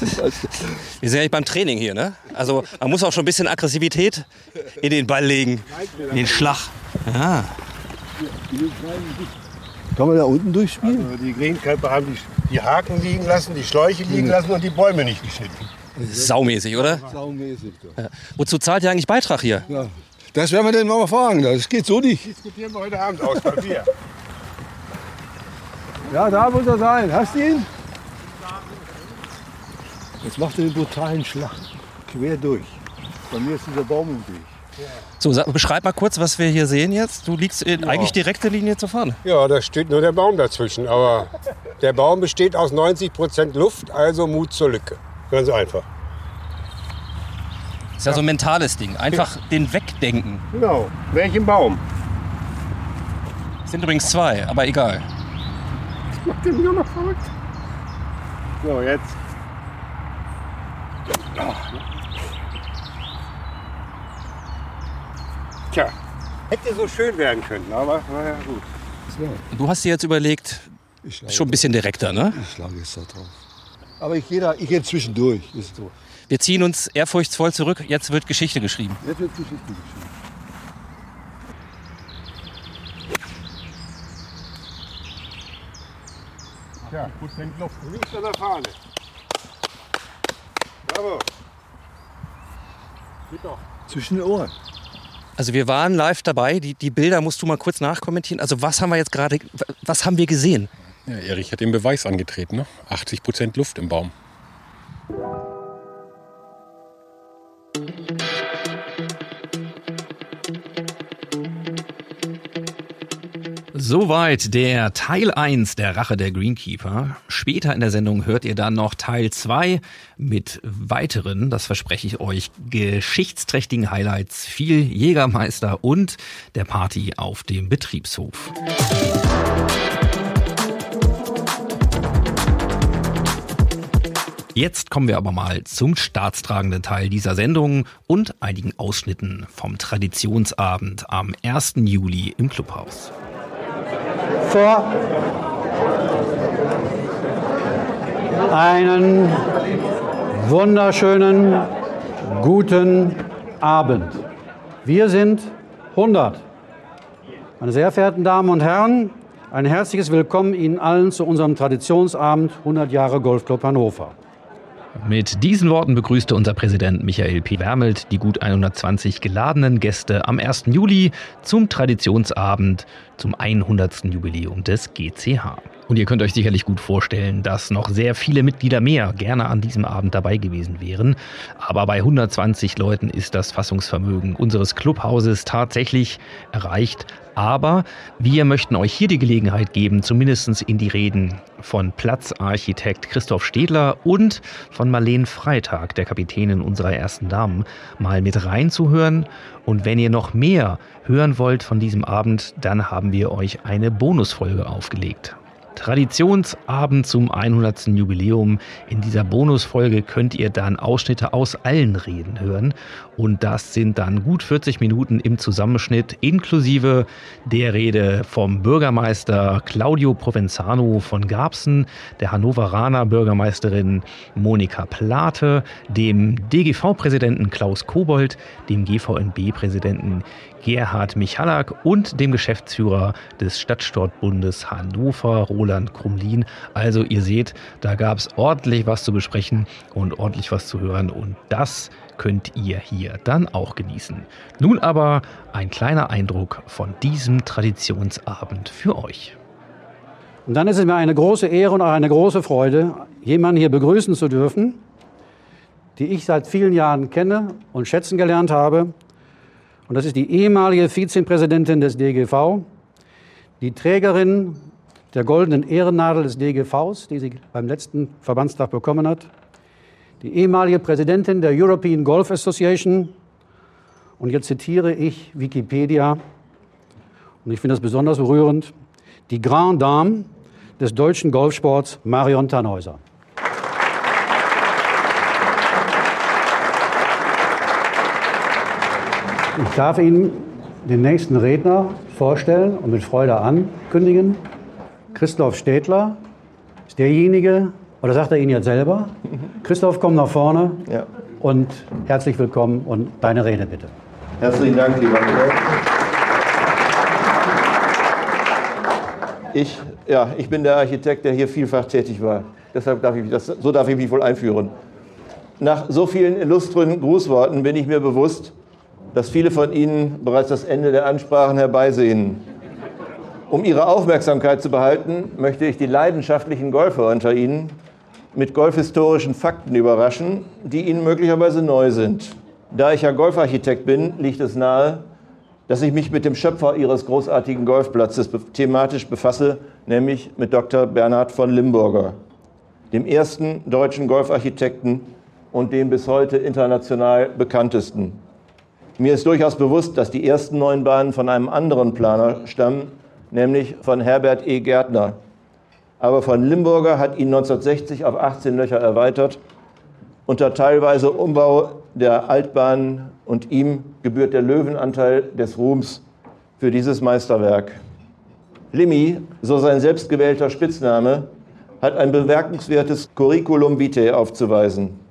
Speaker 4: sind ja nicht beim Training hier, ne? Also man muss auch schon ein bisschen Aggressivität in den Ball legen. In den Schlag. Ja.
Speaker 8: Kann man da unten durchspielen?
Speaker 28: Also die Greenkeeper haben die, die Haken liegen lassen, die Schläuche liegen lassen und die Bäume nicht geschnitten.
Speaker 29: Saumäßig, oder?
Speaker 8: Saumäßig.
Speaker 29: Ja. Wozu zahlt ihr eigentlich Beitrag hier?
Speaker 8: Ja, das werden wir den mal fragen. Das geht so nicht.
Speaker 28: Diskutieren wir heute Abend aus Papier.
Speaker 8: Ja, da muss er sein. Hast du ihn? Jetzt macht er den brutalen Schlag. Quer durch. Bei mir ist dieser Baum im Weg.
Speaker 29: So, sag, beschreib mal kurz, was wir hier sehen jetzt. Du liegst in eigentlich direkte Linie zur Fahne.
Speaker 28: Ja, da steht nur der Baum dazwischen. Aber der Baum besteht aus 90 Prozent Luft, also Mut zur Lücke. Ganz einfach.
Speaker 29: Das ist ja so ein mentales Ding. Einfach den wegdenken.
Speaker 28: Genau. Welchen Baum?
Speaker 29: Es sind übrigens zwei, aber egal.
Speaker 28: Macht den nur noch verrückt. So, jetzt. Tja, hätte so schön werden können, aber naja, gut.
Speaker 29: Du hast dir jetzt überlegt, schon ein bisschen direkter, ne?
Speaker 8: Ich schlage jetzt da drauf. Aber ich gehe, da, ich gehe zwischendurch. Ist so.
Speaker 29: Wir ziehen uns ehrfurchtsvoll zurück. Jetzt wird Geschichte geschrieben.
Speaker 8: Jetzt wird Geschichte geschrieben.
Speaker 28: Tja, Prozent Luft. Links an der Fahne. Bravo. Geht doch.
Speaker 8: Zwischen den Ohren.
Speaker 29: Also wir waren live dabei. Die, die Bilder musst du mal kurz nachkommentieren. Also was haben wir jetzt gerade, was haben wir gesehen?
Speaker 27: Ja, Erich hat den Beweis angetreten. Ne? 80 Prozent Luft im Baum.
Speaker 29: Soweit der Teil 1 der Rache der Greenkeeper. Später in der Sendung hört ihr dann noch Teil 2 mit weiteren, das verspreche ich euch, geschichtsträchtigen Highlights, viel Jägermeister und der Party auf dem Betriebshof. Jetzt kommen wir aber mal zum staatstragenden Teil dieser Sendung und einigen Ausschnitten vom Traditionsabend am 1. Juli im Clubhaus.
Speaker 10: Vor einen wunderschönen guten Abend. Wir sind 100. Meine sehr verehrten Damen und Herren, ein herzliches Willkommen Ihnen allen zu unserem Traditionsabend 100 Jahre Golfclub Hannover.
Speaker 29: Mit diesen Worten begrüßte unser Präsident Michael P. Wermelt die gut 120 geladenen Gäste am 1. Juli zum Traditionsabend zum 100. Jubiläum des GCH. Und ihr könnt euch sicherlich gut vorstellen, dass noch sehr viele Mitglieder mehr gerne an diesem Abend dabei gewesen wären. Aber bei 120 Leuten ist das Fassungsvermögen unseres Clubhauses tatsächlich erreicht. Aber wir möchten euch hier die Gelegenheit geben, zumindest in die Reden von Platzarchitekt Christoph Stedler und von Marlene Freitag, der Kapitänin unserer ersten Damen, mal mit reinzuhören. Und wenn ihr noch mehr hören wollt von diesem Abend, dann haben wir euch eine Bonusfolge aufgelegt. Traditionsabend zum 100. Jubiläum. In dieser Bonusfolge könnt ihr dann Ausschnitte aus allen Reden hören. Und das sind dann gut 40 Minuten im Zusammenschnitt, inklusive der Rede vom Bürgermeister Claudio Provenzano von Garbsen, der Hannoveraner Bürgermeisterin Monika Plate, dem DGV-Präsidenten Klaus Kobold, dem GVNB-Präsidenten Gerhard Michalak und dem Geschäftsführer des Stadtsportbundes Hannover, Roland Krumlin. Also ihr seht, da gab es ordentlich was zu besprechen und ordentlich was zu hören und das könnt ihr hier dann auch genießen. Nun aber ein kleiner Eindruck von diesem Traditionsabend für euch.
Speaker 10: Und dann ist es mir eine große Ehre und auch eine große Freude, jemanden hier begrüßen zu dürfen, die ich seit vielen Jahren kenne und schätzen gelernt habe. Und das ist die ehemalige Vizepräsidentin des DGV, die Trägerin der goldenen Ehrennadel des DGVs, die sie beim letzten Verbandstag bekommen hat, die ehemalige Präsidentin der European Golf Association. Und jetzt zitiere ich Wikipedia, und ich finde das besonders berührend, die Grand Dame des deutschen Golfsports Marion Tannhäuser. Ich darf Ihnen den nächsten Redner vorstellen und mit Freude ankündigen. Christoph Städtler ist derjenige, oder sagt er Ihnen jetzt selber? Christoph, komm nach vorne und herzlich willkommen und deine Rede bitte.
Speaker 30: Herzlichen Dank, lieber Michael. Ich, ja, ich bin der Architekt, der hier vielfach tätig war. Deshalb darf ich mich das, so darf ich mich wohl einführen. Nach so vielen illustren Grußworten bin ich mir bewusst, dass viele von Ihnen bereits das Ende der Ansprachen herbeisehen. Um Ihre Aufmerksamkeit zu behalten, möchte ich die leidenschaftlichen Golfer unter Ihnen mit golfhistorischen Fakten überraschen, die Ihnen möglicherweise neu sind. Da ich ja Golfarchitekt bin, liegt es nahe, dass ich mich mit dem Schöpfer Ihres großartigen Golfplatzes thematisch befasse, nämlich mit Dr. Bernhard von Limburger, dem ersten deutschen Golfarchitekten und dem bis heute international bekanntesten. Mir ist durchaus bewusst, dass die ersten neun Bahnen von einem anderen Planer stammen, nämlich von Herbert E. Gärtner. Aber von Limburger hat ihn 1960 auf 18 Löcher erweitert. Unter teilweise Umbau der Altbahn und ihm gebührt der Löwenanteil des Ruhms für dieses Meisterwerk. Limmi, so sein selbstgewählter Spitzname, hat ein bemerkenswertes Curriculum vitae aufzuweisen.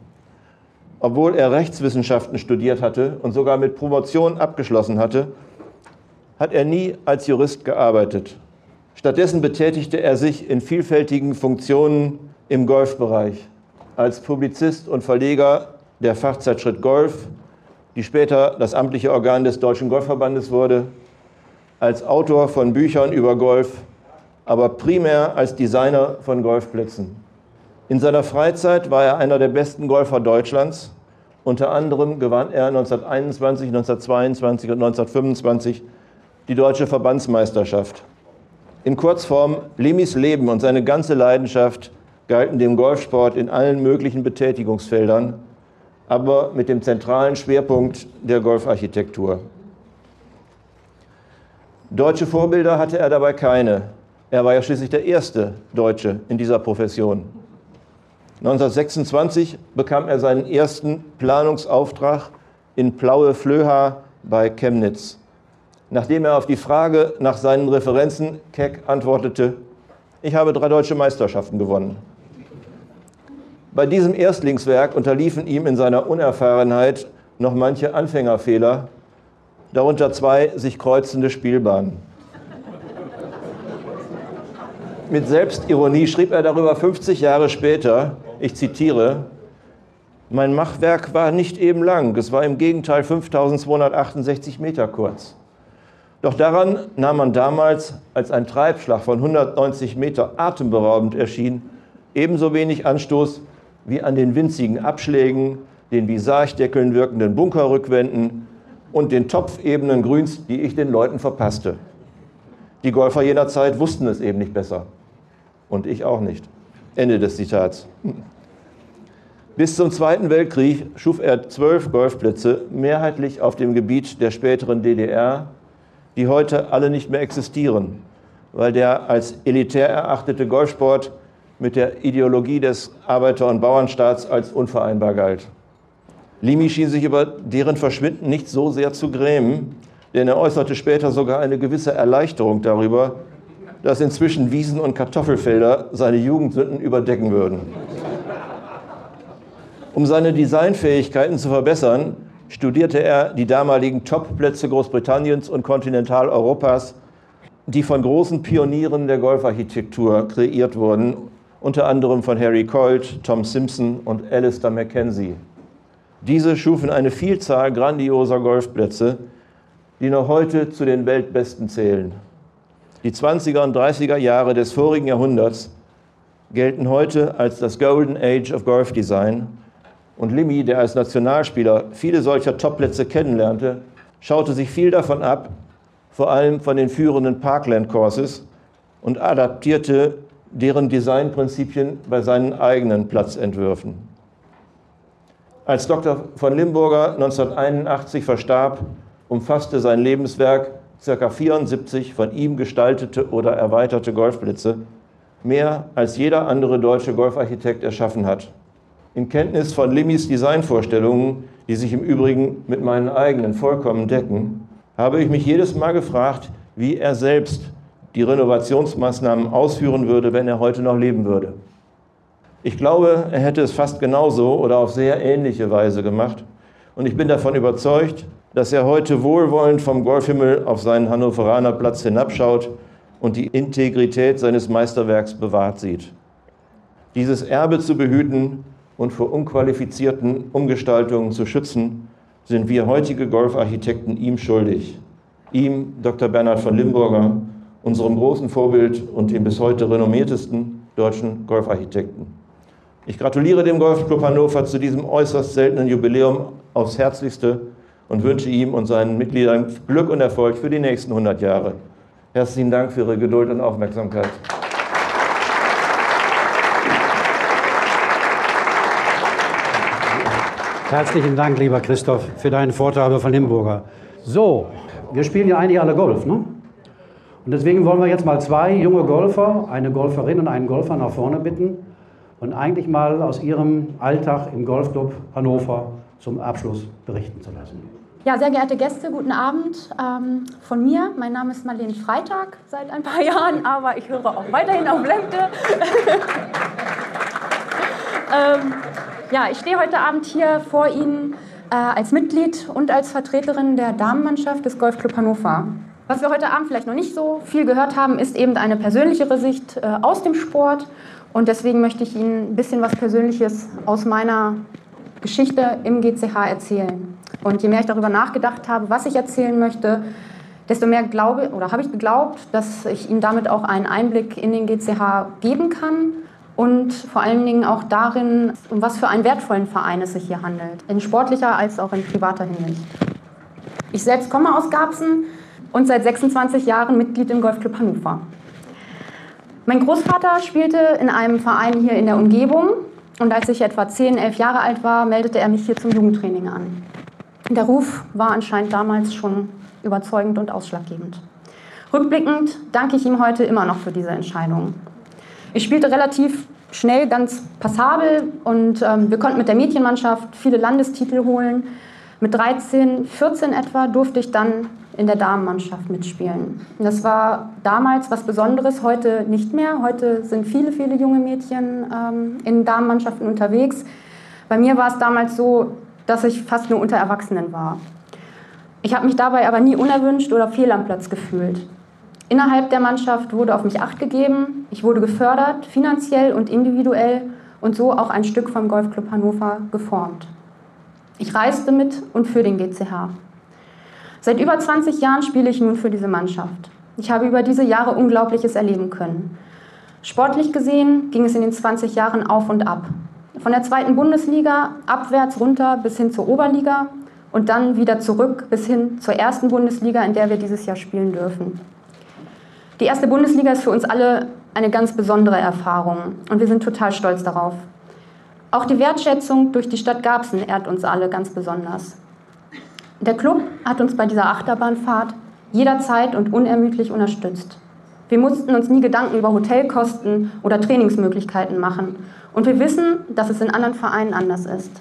Speaker 30: Obwohl er Rechtswissenschaften studiert hatte und sogar mit Promotion abgeschlossen hatte, hat er nie als Jurist gearbeitet. Stattdessen betätigte er sich in vielfältigen Funktionen im Golfbereich. Als Publizist und Verleger der Fachzeitschrift Golf, die später das amtliche Organ des Deutschen Golfverbandes wurde, als Autor von Büchern über Golf, aber primär als Designer von Golfplätzen. In seiner Freizeit war er einer der besten Golfer Deutschlands. Unter anderem gewann er 1921, 1922 und 1925 die deutsche Verbandsmeisterschaft. In Kurzform, Limis Leben und seine ganze Leidenschaft galten dem Golfsport in allen möglichen Betätigungsfeldern, aber mit dem zentralen Schwerpunkt der Golfarchitektur. Deutsche Vorbilder hatte er dabei keine. Er war ja schließlich der erste Deutsche in dieser Profession. 1926 bekam er seinen ersten Planungsauftrag in Plaue Flöha bei Chemnitz. Nachdem er auf die Frage nach seinen Referenzen keck antwortete, ich habe drei deutsche Meisterschaften gewonnen. Bei diesem Erstlingswerk unterliefen ihm in seiner Unerfahrenheit noch manche Anfängerfehler, darunter zwei sich kreuzende Spielbahnen. Mit Selbstironie schrieb er darüber 50 Jahre später, ich zitiere, mein Machwerk war nicht eben lang, es war im Gegenteil 5268 Meter kurz. Doch daran nahm man damals, als ein Treibschlag von 190 Meter atemberaubend erschien, ebenso wenig Anstoß wie an den winzigen Abschlägen, den wie Sargdeckeln wirkenden Bunkerrückwänden und den topfebenen Grüns, die ich den Leuten verpasste. Die Golfer jener Zeit wussten es eben nicht besser. Und ich auch nicht. Ende des Zitats. Bis zum Zweiten Weltkrieg schuf er zwölf Golfplätze, mehrheitlich auf dem Gebiet der späteren DDR, die heute alle nicht mehr existieren, weil der als elitär erachtete Golfsport mit der Ideologie des Arbeiter- und Bauernstaats als unvereinbar galt. Limi schien sich über deren Verschwinden nicht so sehr zu grämen, denn er äußerte später sogar eine gewisse Erleichterung darüber, dass inzwischen Wiesen und Kartoffelfelder seine Jugendsünden überdecken würden. Um seine Designfähigkeiten zu verbessern, studierte er die damaligen Topplätze Großbritanniens und Kontinentaleuropas, die von großen Pionieren der Golfarchitektur kreiert wurden, unter anderem von Harry Colt, Tom Simpson und Alistair Mackenzie. Diese schufen eine Vielzahl grandioser Golfplätze, die noch heute zu den Weltbesten zählen. Die 20er und 30er Jahre des vorigen Jahrhunderts gelten heute als das Golden Age of Golf Design und Limmy, der als Nationalspieler viele solcher Topplätze kennenlernte, schaute sich viel davon ab, vor allem von den führenden Parkland Courses und adaptierte deren Designprinzipien bei seinen eigenen Platzentwürfen. Als Dr. von Limburger 1981 verstarb, umfasste sein Lebenswerk ca. 74 von ihm gestaltete oder erweiterte Golfplätze, mehr als jeder andere deutsche Golfarchitekt erschaffen hat in Kenntnis von Limmys Designvorstellungen, die sich im Übrigen mit meinen eigenen vollkommen decken, habe ich mich jedes Mal gefragt, wie er selbst die Renovationsmaßnahmen ausführen würde, wenn er heute noch leben würde. Ich glaube, er hätte es fast genauso oder auf sehr ähnliche Weise gemacht. Und ich bin davon überzeugt, dass er heute wohlwollend vom Golfhimmel auf seinen Hannoveraner Platz hinabschaut und die Integrität seines Meisterwerks bewahrt sieht. Dieses Erbe zu behüten, und vor unqualifizierten Umgestaltungen zu schützen, sind wir heutige Golfarchitekten ihm schuldig. Ihm, Dr. Bernhard von Limburger, unserem großen Vorbild und dem bis heute renommiertesten deutschen Golfarchitekten. Ich gratuliere dem Golfclub Hannover zu diesem äußerst seltenen Jubiläum aufs Herzlichste und wünsche ihm und seinen Mitgliedern Glück und Erfolg für die nächsten 100 Jahre. Herzlichen Dank für Ihre Geduld und Aufmerksamkeit.
Speaker 10: Herzlichen Dank, lieber Christoph, für deinen Vortrag von Limburger. So, wir spielen ja eigentlich alle Golf, ne? Und deswegen wollen wir jetzt mal zwei junge Golfer, eine Golferin und einen Golfer nach vorne bitten und eigentlich mal aus ihrem Alltag im Golfclub Hannover zum Abschluss berichten zu lassen.
Speaker 31: Ja, sehr geehrte Gäste, guten Abend ähm, von mir. Mein Name ist Marlene Freitag seit ein paar Jahren, aber ich höre auch weiterhin auf Lemke. ähm, ja, ich stehe heute Abend hier vor Ihnen äh, als Mitglied und als Vertreterin der Damenmannschaft des Golfclub Hannover. Was wir heute Abend vielleicht noch nicht so viel gehört haben, ist eben eine persönlichere Sicht äh, aus dem Sport. Und deswegen möchte ich Ihnen ein bisschen was Persönliches aus meiner Geschichte im GCH erzählen. Und je mehr ich darüber nachgedacht habe, was ich erzählen möchte, desto mehr glaube oder habe ich geglaubt, dass ich Ihnen damit auch einen Einblick in den GCH geben kann und vor allen Dingen auch darin, um was für einen wertvollen Verein es sich hier handelt, in sportlicher als auch in privater Hinsicht. Ich selbst komme aus Garbsen und seit 26 Jahren Mitglied im Golfclub Hannover. Mein Großvater spielte in einem Verein hier in der Umgebung und als ich etwa 10, 11 Jahre alt war, meldete er mich hier zum Jugendtraining an. Der Ruf war anscheinend damals schon überzeugend und ausschlaggebend. Rückblickend danke ich ihm heute immer noch für diese Entscheidung. Ich spielte relativ schnell ganz passabel und ähm, wir konnten mit der Mädchenmannschaft viele Landestitel holen. Mit 13, 14 etwa durfte ich dann in der Damenmannschaft mitspielen. Das war damals was Besonderes, heute nicht mehr. Heute sind viele, viele junge Mädchen ähm, in Damenmannschaften unterwegs. Bei mir war es damals so, dass ich fast nur unter Erwachsenen war. Ich habe mich dabei aber nie unerwünscht oder fehl am Platz gefühlt. Innerhalb der Mannschaft wurde auf mich acht gegeben, ich wurde gefördert, finanziell und individuell und so auch ein Stück vom Golfclub Hannover geformt. Ich reiste mit und für den GCH. Seit über 20 Jahren spiele ich nun für diese Mannschaft. Ich habe über diese Jahre Unglaubliches erleben können. Sportlich gesehen ging es in den 20 Jahren auf und ab. Von der zweiten Bundesliga abwärts runter bis hin zur Oberliga und dann wieder zurück bis hin zur ersten Bundesliga, in der wir dieses Jahr spielen dürfen. Die erste Bundesliga ist für uns alle eine ganz besondere Erfahrung und wir sind total stolz darauf. Auch die Wertschätzung durch die Stadt Garbsen ehrt uns alle ganz besonders. Der Club hat uns bei dieser Achterbahnfahrt jederzeit und unermüdlich unterstützt. Wir mussten uns nie Gedanken über Hotelkosten oder Trainingsmöglichkeiten machen. Und wir wissen, dass es in anderen Vereinen anders ist.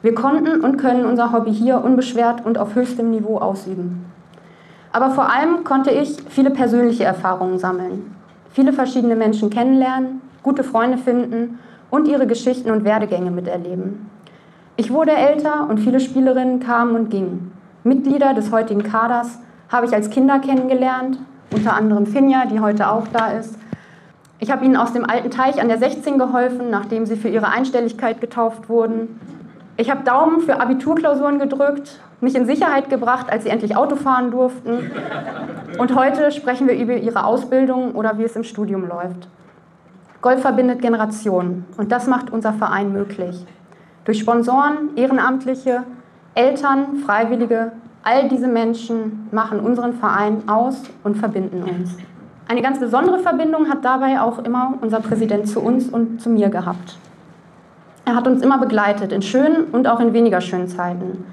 Speaker 31: Wir konnten und können unser Hobby hier unbeschwert und auf höchstem Niveau ausüben. Aber vor allem konnte ich viele persönliche Erfahrungen sammeln, viele verschiedene Menschen kennenlernen, gute Freunde finden und ihre Geschichten und Werdegänge miterleben. Ich wurde älter und viele Spielerinnen kamen und gingen. Mitglieder des heutigen Kaders habe ich als Kinder kennengelernt, unter anderem Finja, die heute auch da ist. Ich habe ihnen aus dem alten Teich an der 16 geholfen, nachdem sie für ihre Einstelligkeit getauft wurden. Ich habe Daumen für Abiturklausuren gedrückt, mich in Sicherheit gebracht, als sie endlich Auto fahren durften. Und heute sprechen wir über ihre Ausbildung oder wie es im Studium läuft. Golf verbindet Generationen und das macht unser Verein möglich. Durch Sponsoren, Ehrenamtliche, Eltern, Freiwillige, all diese Menschen machen unseren Verein aus und verbinden uns. Eine ganz besondere Verbindung hat dabei auch immer unser Präsident zu uns und zu mir gehabt. Er hat uns immer begleitet, in schönen und auch in weniger schönen Zeiten.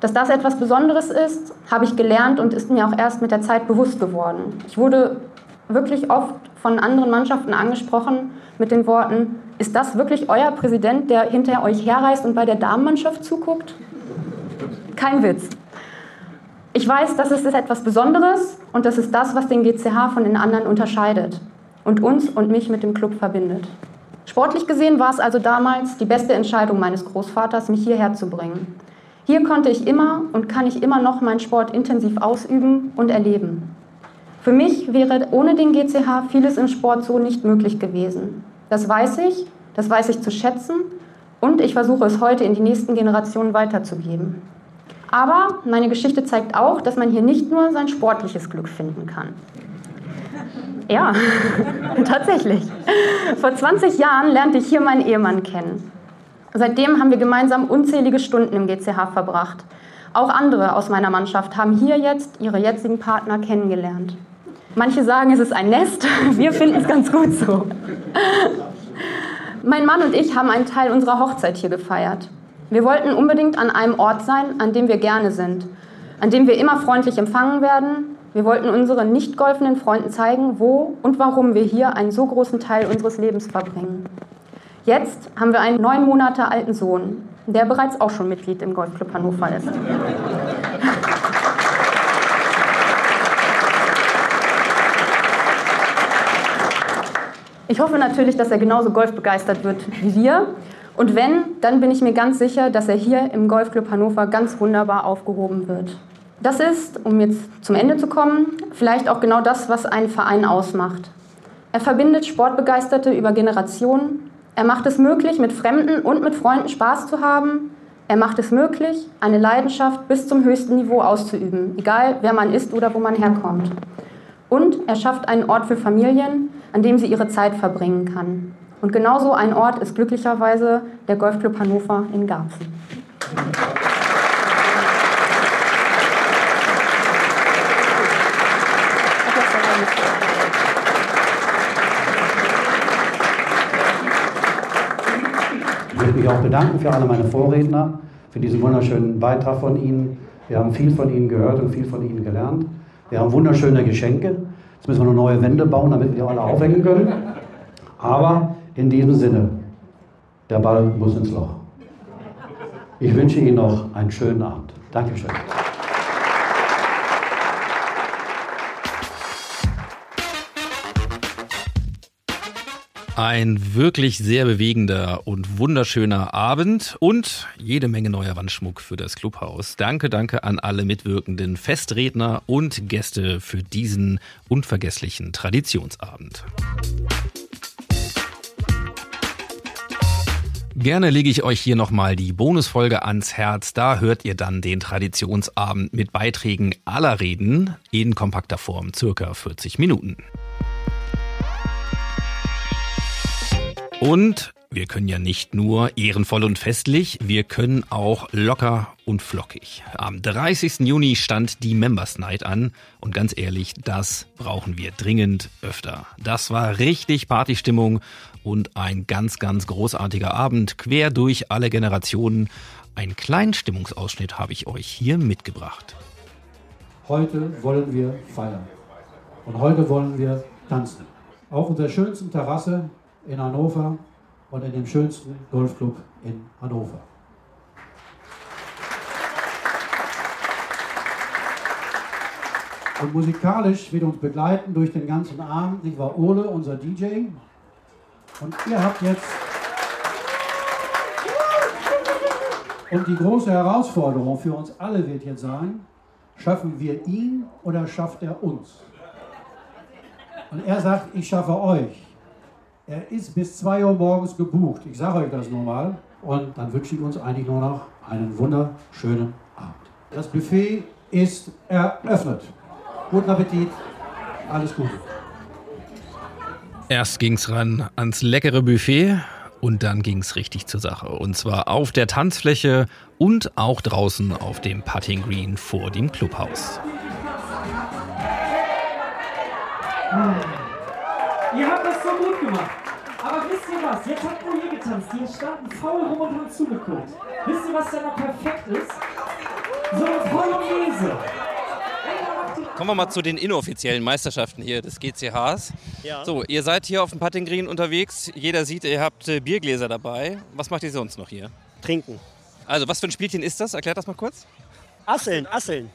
Speaker 31: Dass das etwas Besonderes ist, habe ich gelernt und ist mir auch erst mit der Zeit bewusst geworden. Ich wurde wirklich oft von anderen Mannschaften angesprochen mit den Worten, ist das wirklich euer Präsident, der hinter euch herreist und bei der Damenmannschaft zuguckt? Kein Witz. Ich weiß, das ist etwas Besonderes und das ist das, was den GCH von den anderen unterscheidet und uns und mich mit dem Club verbindet. Sportlich gesehen war es also damals die beste Entscheidung meines Großvaters, mich hierher zu bringen. Hier konnte ich immer und kann ich immer noch meinen Sport intensiv ausüben und erleben. Für mich wäre ohne den GCH vieles im Sport so nicht möglich gewesen. Das weiß ich, das weiß ich zu schätzen Und ich versuche es heute in die nächsten Generationen weiterzugeben. Aber meine Geschichte zeigt auch, dass man hier nicht nur sein sportliches Glück finden kann. Ja, tatsächlich. Vor 20 Jahren lernte ich hier meinen Ehemann kennen. Seitdem haben wir gemeinsam unzählige Stunden im GCH verbracht. Auch andere aus meiner Mannschaft haben hier jetzt ihre jetzigen Partner kennengelernt. Manche sagen, es ist ein Nest, wir finden es ganz gut so. Mein Mann und ich haben einen Teil unserer Hochzeit hier gefeiert. Wir wollten unbedingt an einem Ort sein, an dem wir gerne sind, an dem wir immer freundlich empfangen werden. Wir wollten unseren nicht golfenden Freunden zeigen, wo und warum wir hier einen so großen Teil unseres Lebens verbringen. Jetzt haben wir einen neun Monate alten Sohn, der bereits auch schon Mitglied im Golfclub Hannover ist. Ich hoffe natürlich, dass er genauso golfbegeistert wird wie wir. Und wenn, dann bin ich mir ganz sicher, dass er hier im Golfclub Hannover ganz wunderbar aufgehoben wird. Das ist, um jetzt zum Ende zu kommen, vielleicht auch genau das, was einen Verein ausmacht. Er verbindet Sportbegeisterte über Generationen. Er macht es möglich, mit Fremden und mit Freunden Spaß zu haben. Er macht es möglich, eine Leidenschaft bis zum höchsten Niveau auszuüben, egal wer man ist oder wo man herkommt. Und er schafft einen Ort für Familien, an dem sie ihre Zeit verbringen kann. Und genauso ein Ort ist glücklicherweise der Golfclub Hannover in Garzen.
Speaker 10: Ich möchte mich auch bedanken für alle meine Vorredner, für diesen wunderschönen Beitrag von Ihnen. Wir haben viel von Ihnen gehört und viel von Ihnen gelernt. Wir haben wunderschöne Geschenke. Jetzt müssen wir noch neue Wände bauen, damit wir alle aufhängen können. Aber in diesem Sinne, der Ball muss ins Loch. Ich wünsche Ihnen noch einen schönen Abend. Dankeschön.
Speaker 29: Ein wirklich sehr bewegender und wunderschöner Abend und jede Menge neuer Wandschmuck für das Clubhaus. Danke, danke an alle mitwirkenden Festredner und Gäste für diesen unvergesslichen Traditionsabend. Gerne lege ich euch hier nochmal die Bonusfolge ans Herz. Da hört ihr dann den Traditionsabend mit Beiträgen aller Reden in kompakter Form, circa 40 Minuten. Und wir können ja nicht nur ehrenvoll und festlich, wir können auch locker und flockig. Am 30. Juni stand die Members Night an und ganz ehrlich, das brauchen wir dringend öfter. Das war richtig Partystimmung und ein ganz, ganz großartiger Abend quer durch alle Generationen. Einen kleinen Stimmungsausschnitt habe ich euch hier mitgebracht.
Speaker 10: Heute wollen wir feiern. Und heute wollen wir tanzen. Auf unserer schönsten Terrasse in Hannover und in dem schönsten Golfclub in Hannover. Und musikalisch wird uns begleiten durch den ganzen Abend, nicht wahr, Ole, unser DJ. Und ihr habt jetzt. Und die große Herausforderung für uns alle wird jetzt sein, schaffen wir ihn oder schafft er uns? Und er sagt, ich schaffe euch. Er ist bis 2 Uhr morgens gebucht. Ich sage euch das nur mal. Und dann wünsche ich uns eigentlich nur noch einen wunderschönen Abend. Das Buffet ist eröffnet. Guten Appetit. Alles Gute.
Speaker 29: Erst ging's ran ans leckere Buffet und dann ging's richtig zur Sache. Und zwar auf der Tanzfläche und auch draußen auf dem Putting Green vor dem Clubhaus.
Speaker 32: Ihr habt gemacht. Aber wisst ihr was? Jetzt habt ihr hier getanzt. Die standen faul rum und haben zugeguckt. Wisst ihr, was da noch perfekt ist? So eine Polonaise.
Speaker 4: Kommen wir mal zu den inoffiziellen Meisterschaften hier des GCHs.
Speaker 32: Ja.
Speaker 4: So, ihr seid hier auf dem Putting Green unterwegs. Jeder sieht, ihr habt äh, Biergläser dabei. Was macht ihr sonst noch hier?
Speaker 32: Trinken.
Speaker 4: Also, was für ein Spielchen ist das? Erklärt das mal kurz.
Speaker 32: Asseln, Asseln.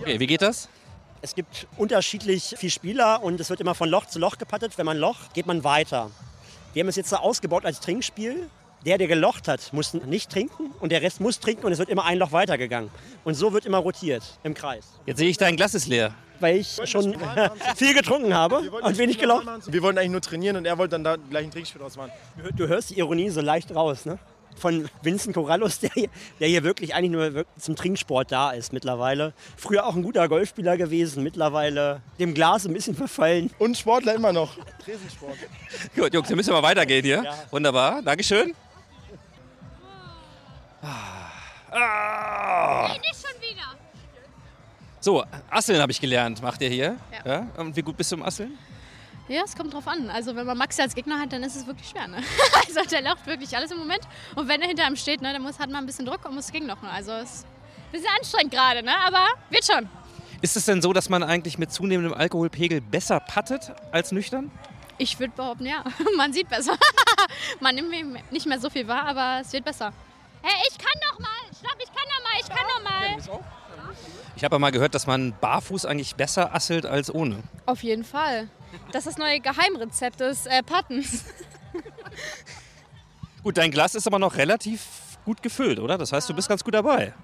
Speaker 4: Okay, wie geht das?
Speaker 32: Es gibt unterschiedlich viele Spieler und es wird immer von Loch zu Loch gepattet. Wenn man Loch, geht man weiter. Wir haben es jetzt so ausgebaut als Trinkspiel. Der, der gelocht hat, muss nicht trinken und der Rest muss trinken und es wird immer ein Loch weitergegangen. Und so wird immer rotiert im Kreis.
Speaker 4: Jetzt sehe ich, dein Glas ist leer.
Speaker 32: Weil ich schon viel getrunken habe und wenig gelocht.
Speaker 23: Wir wollten eigentlich nur trainieren und er wollte dann da gleich ein Trinkspiel draus machen.
Speaker 32: Du hörst die Ironie so leicht raus, ne? Von Vincent Corrallus, der hier, der hier wirklich eigentlich nur zum Trinksport da ist mittlerweile. Früher auch ein guter Golfspieler gewesen, mittlerweile dem Glas ein bisschen verfallen.
Speaker 23: Und Sportler immer noch. Tresensport.
Speaker 4: Gut, Jungs, wir müssen mal weitergehen hier. Wunderbar, Dankeschön. Ah.
Speaker 33: Nee, nicht schon wieder.
Speaker 4: So, Asseln habe ich gelernt, macht ihr hier.
Speaker 33: Ja.
Speaker 4: Und wie gut bist du im Asseln?
Speaker 33: Ja, es kommt drauf an. Also wenn man Maxi als Gegner hat, dann ist es wirklich schwer. Ne? Also der lauft wirklich alles im Moment. Und wenn er hinter ihm steht, ne, dann muss, hat man ein bisschen Druck und muss gegenlochen. Also es ist ein bisschen anstrengend gerade, ne? aber wird schon.
Speaker 4: Ist es denn so, dass man eigentlich mit zunehmendem Alkoholpegel besser pattet als nüchtern?
Speaker 33: Ich würde behaupten, ja. Man sieht besser. man nimmt nicht mehr so viel wahr, aber es wird besser. Hey, ich kann noch mal. Stopp, ich kann noch mal. Ich kann noch mal.
Speaker 4: Ich habe ja mal gehört, dass man barfuß eigentlich besser asselt als ohne.
Speaker 33: Auf jeden Fall. Das ist das neue Geheimrezept des äh, Pattens.
Speaker 4: Gut, dein Glas ist aber noch relativ gut gefüllt, oder? Das heißt, du bist ganz gut dabei.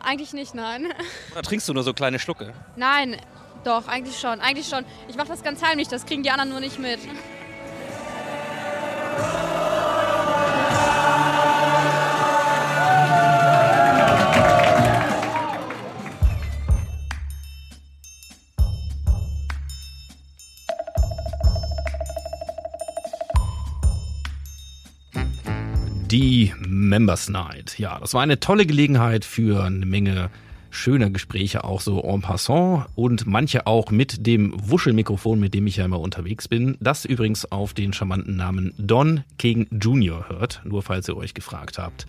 Speaker 33: Eigentlich nicht, nein.
Speaker 4: Oder trinkst du nur so kleine Schlucke?
Speaker 33: Nein, doch, eigentlich schon. Eigentlich schon. Ich mache das ganz heimlich, das kriegen die anderen nur nicht mit.
Speaker 2: Die Members Night. Ja, das war eine tolle Gelegenheit für eine Menge schöner Gespräche, auch so en passant und manche auch mit dem Wuschelmikrofon, mit dem ich ja immer unterwegs bin. Das übrigens auf den charmanten Namen Don King Jr. hört, nur falls ihr euch gefragt habt.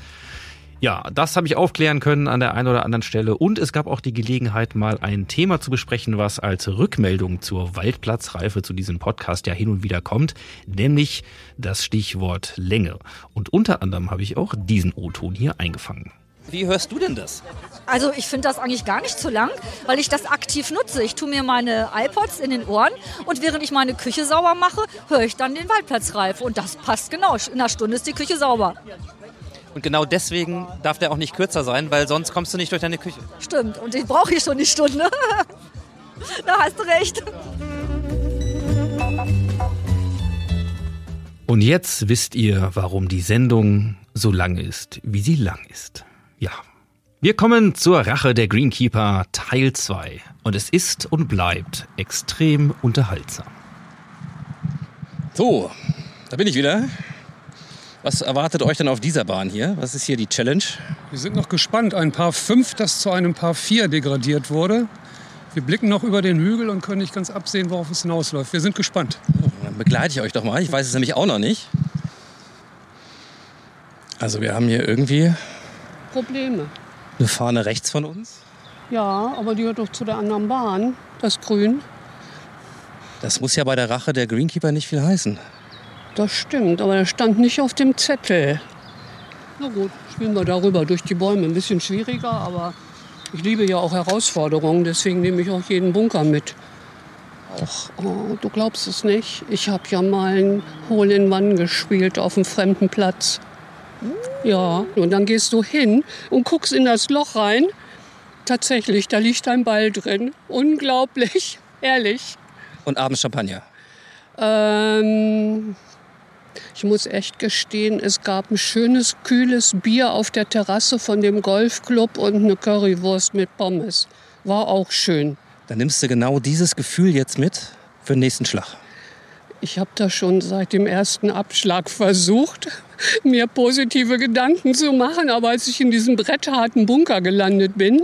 Speaker 2: Ja, das habe ich aufklären können an der einen oder anderen Stelle. Und es gab auch die Gelegenheit, mal ein Thema zu besprechen, was als Rückmeldung zur Waldplatzreife zu diesem Podcast ja hin und wieder kommt, nämlich das Stichwort Länge. Und unter anderem habe ich auch diesen O-Ton hier eingefangen.
Speaker 4: Wie hörst du denn das?
Speaker 34: Also ich finde das eigentlich gar nicht zu lang, weil ich das aktiv nutze. Ich tue mir meine iPods in den Ohren und während ich meine Küche sauber mache, höre ich dann den Waldplatzreif. Und das passt genau. In einer Stunde ist die Küche sauber.
Speaker 4: Und genau deswegen darf der auch nicht kürzer sein, weil sonst kommst du nicht durch deine Küche.
Speaker 34: Stimmt. Und den brauche ich schon die Stunde. da hast du recht.
Speaker 2: Und jetzt wisst ihr, warum die Sendung so lang ist, wie sie lang ist. Ja. Wir kommen zur Rache der Greenkeeper Teil 2. Und es ist und bleibt extrem unterhaltsam.
Speaker 4: So, da bin ich wieder. Was erwartet euch denn auf dieser Bahn hier? Was ist hier die Challenge?
Speaker 35: Wir sind noch gespannt. Ein Paar 5, das zu einem Paar 4 degradiert wurde. Wir blicken noch über den Hügel und können nicht ganz absehen, worauf es hinausläuft. Wir sind gespannt.
Speaker 4: Dann begleite ich euch doch mal. Ich weiß es nämlich auch noch nicht. Also wir haben hier irgendwie
Speaker 17: Probleme.
Speaker 4: eine Fahne rechts von uns.
Speaker 17: Ja, aber die gehört doch zu der anderen Bahn, das Grün.
Speaker 4: Das muss ja bei der Rache der Greenkeeper nicht viel heißen.
Speaker 17: Das stimmt, aber das stand nicht auf dem Zettel. Na gut, spielen wir darüber durch die Bäume. Ein bisschen schwieriger, aber ich liebe ja auch Herausforderungen, deswegen nehme ich auch jeden Bunker mit. Och, oh, du glaubst es nicht. Ich habe ja mal ein Hole in One gespielt auf einem fremden Platz. Ja, und dann gehst du hin und guckst in das Loch rein. Tatsächlich, da liegt ein Ball drin. Unglaublich, ehrlich.
Speaker 4: Und abends Champagner.
Speaker 17: Ähm, ich muss echt gestehen, es gab ein schönes, kühles Bier auf der Terrasse von dem Golfclub und eine Currywurst mit Pommes. War auch schön.
Speaker 4: Dann nimmst du genau dieses Gefühl jetzt mit für den nächsten Schlag.
Speaker 17: Ich habe das schon seit dem ersten Abschlag versucht, mir positive Gedanken zu machen. Aber als ich in diesem brettharten Bunker gelandet bin,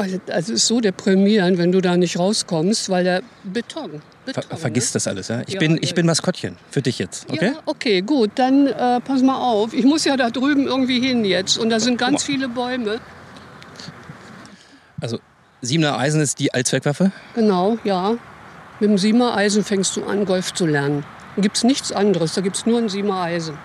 Speaker 17: also das ist so deprimierend, wenn du da nicht rauskommst, weil der Beton. Beton
Speaker 4: Ver vergiss das alles, ja? Ich,
Speaker 17: Ja,
Speaker 4: bin, ich bin Maskottchen für dich jetzt, okay?
Speaker 17: Ja, okay, gut. Dann äh, pass mal auf. Ich muss ja da drüben irgendwie hin jetzt. Und da sind ganz viele Bäume.
Speaker 4: Also Siebener Eisen ist die Allzweckwaffe.
Speaker 17: Genau, ja. Mit dem Siemer Eisen fängst du an, Golf zu lernen. Da gibt es nichts anderes. Da gibt es nur ein Siemer Eisen.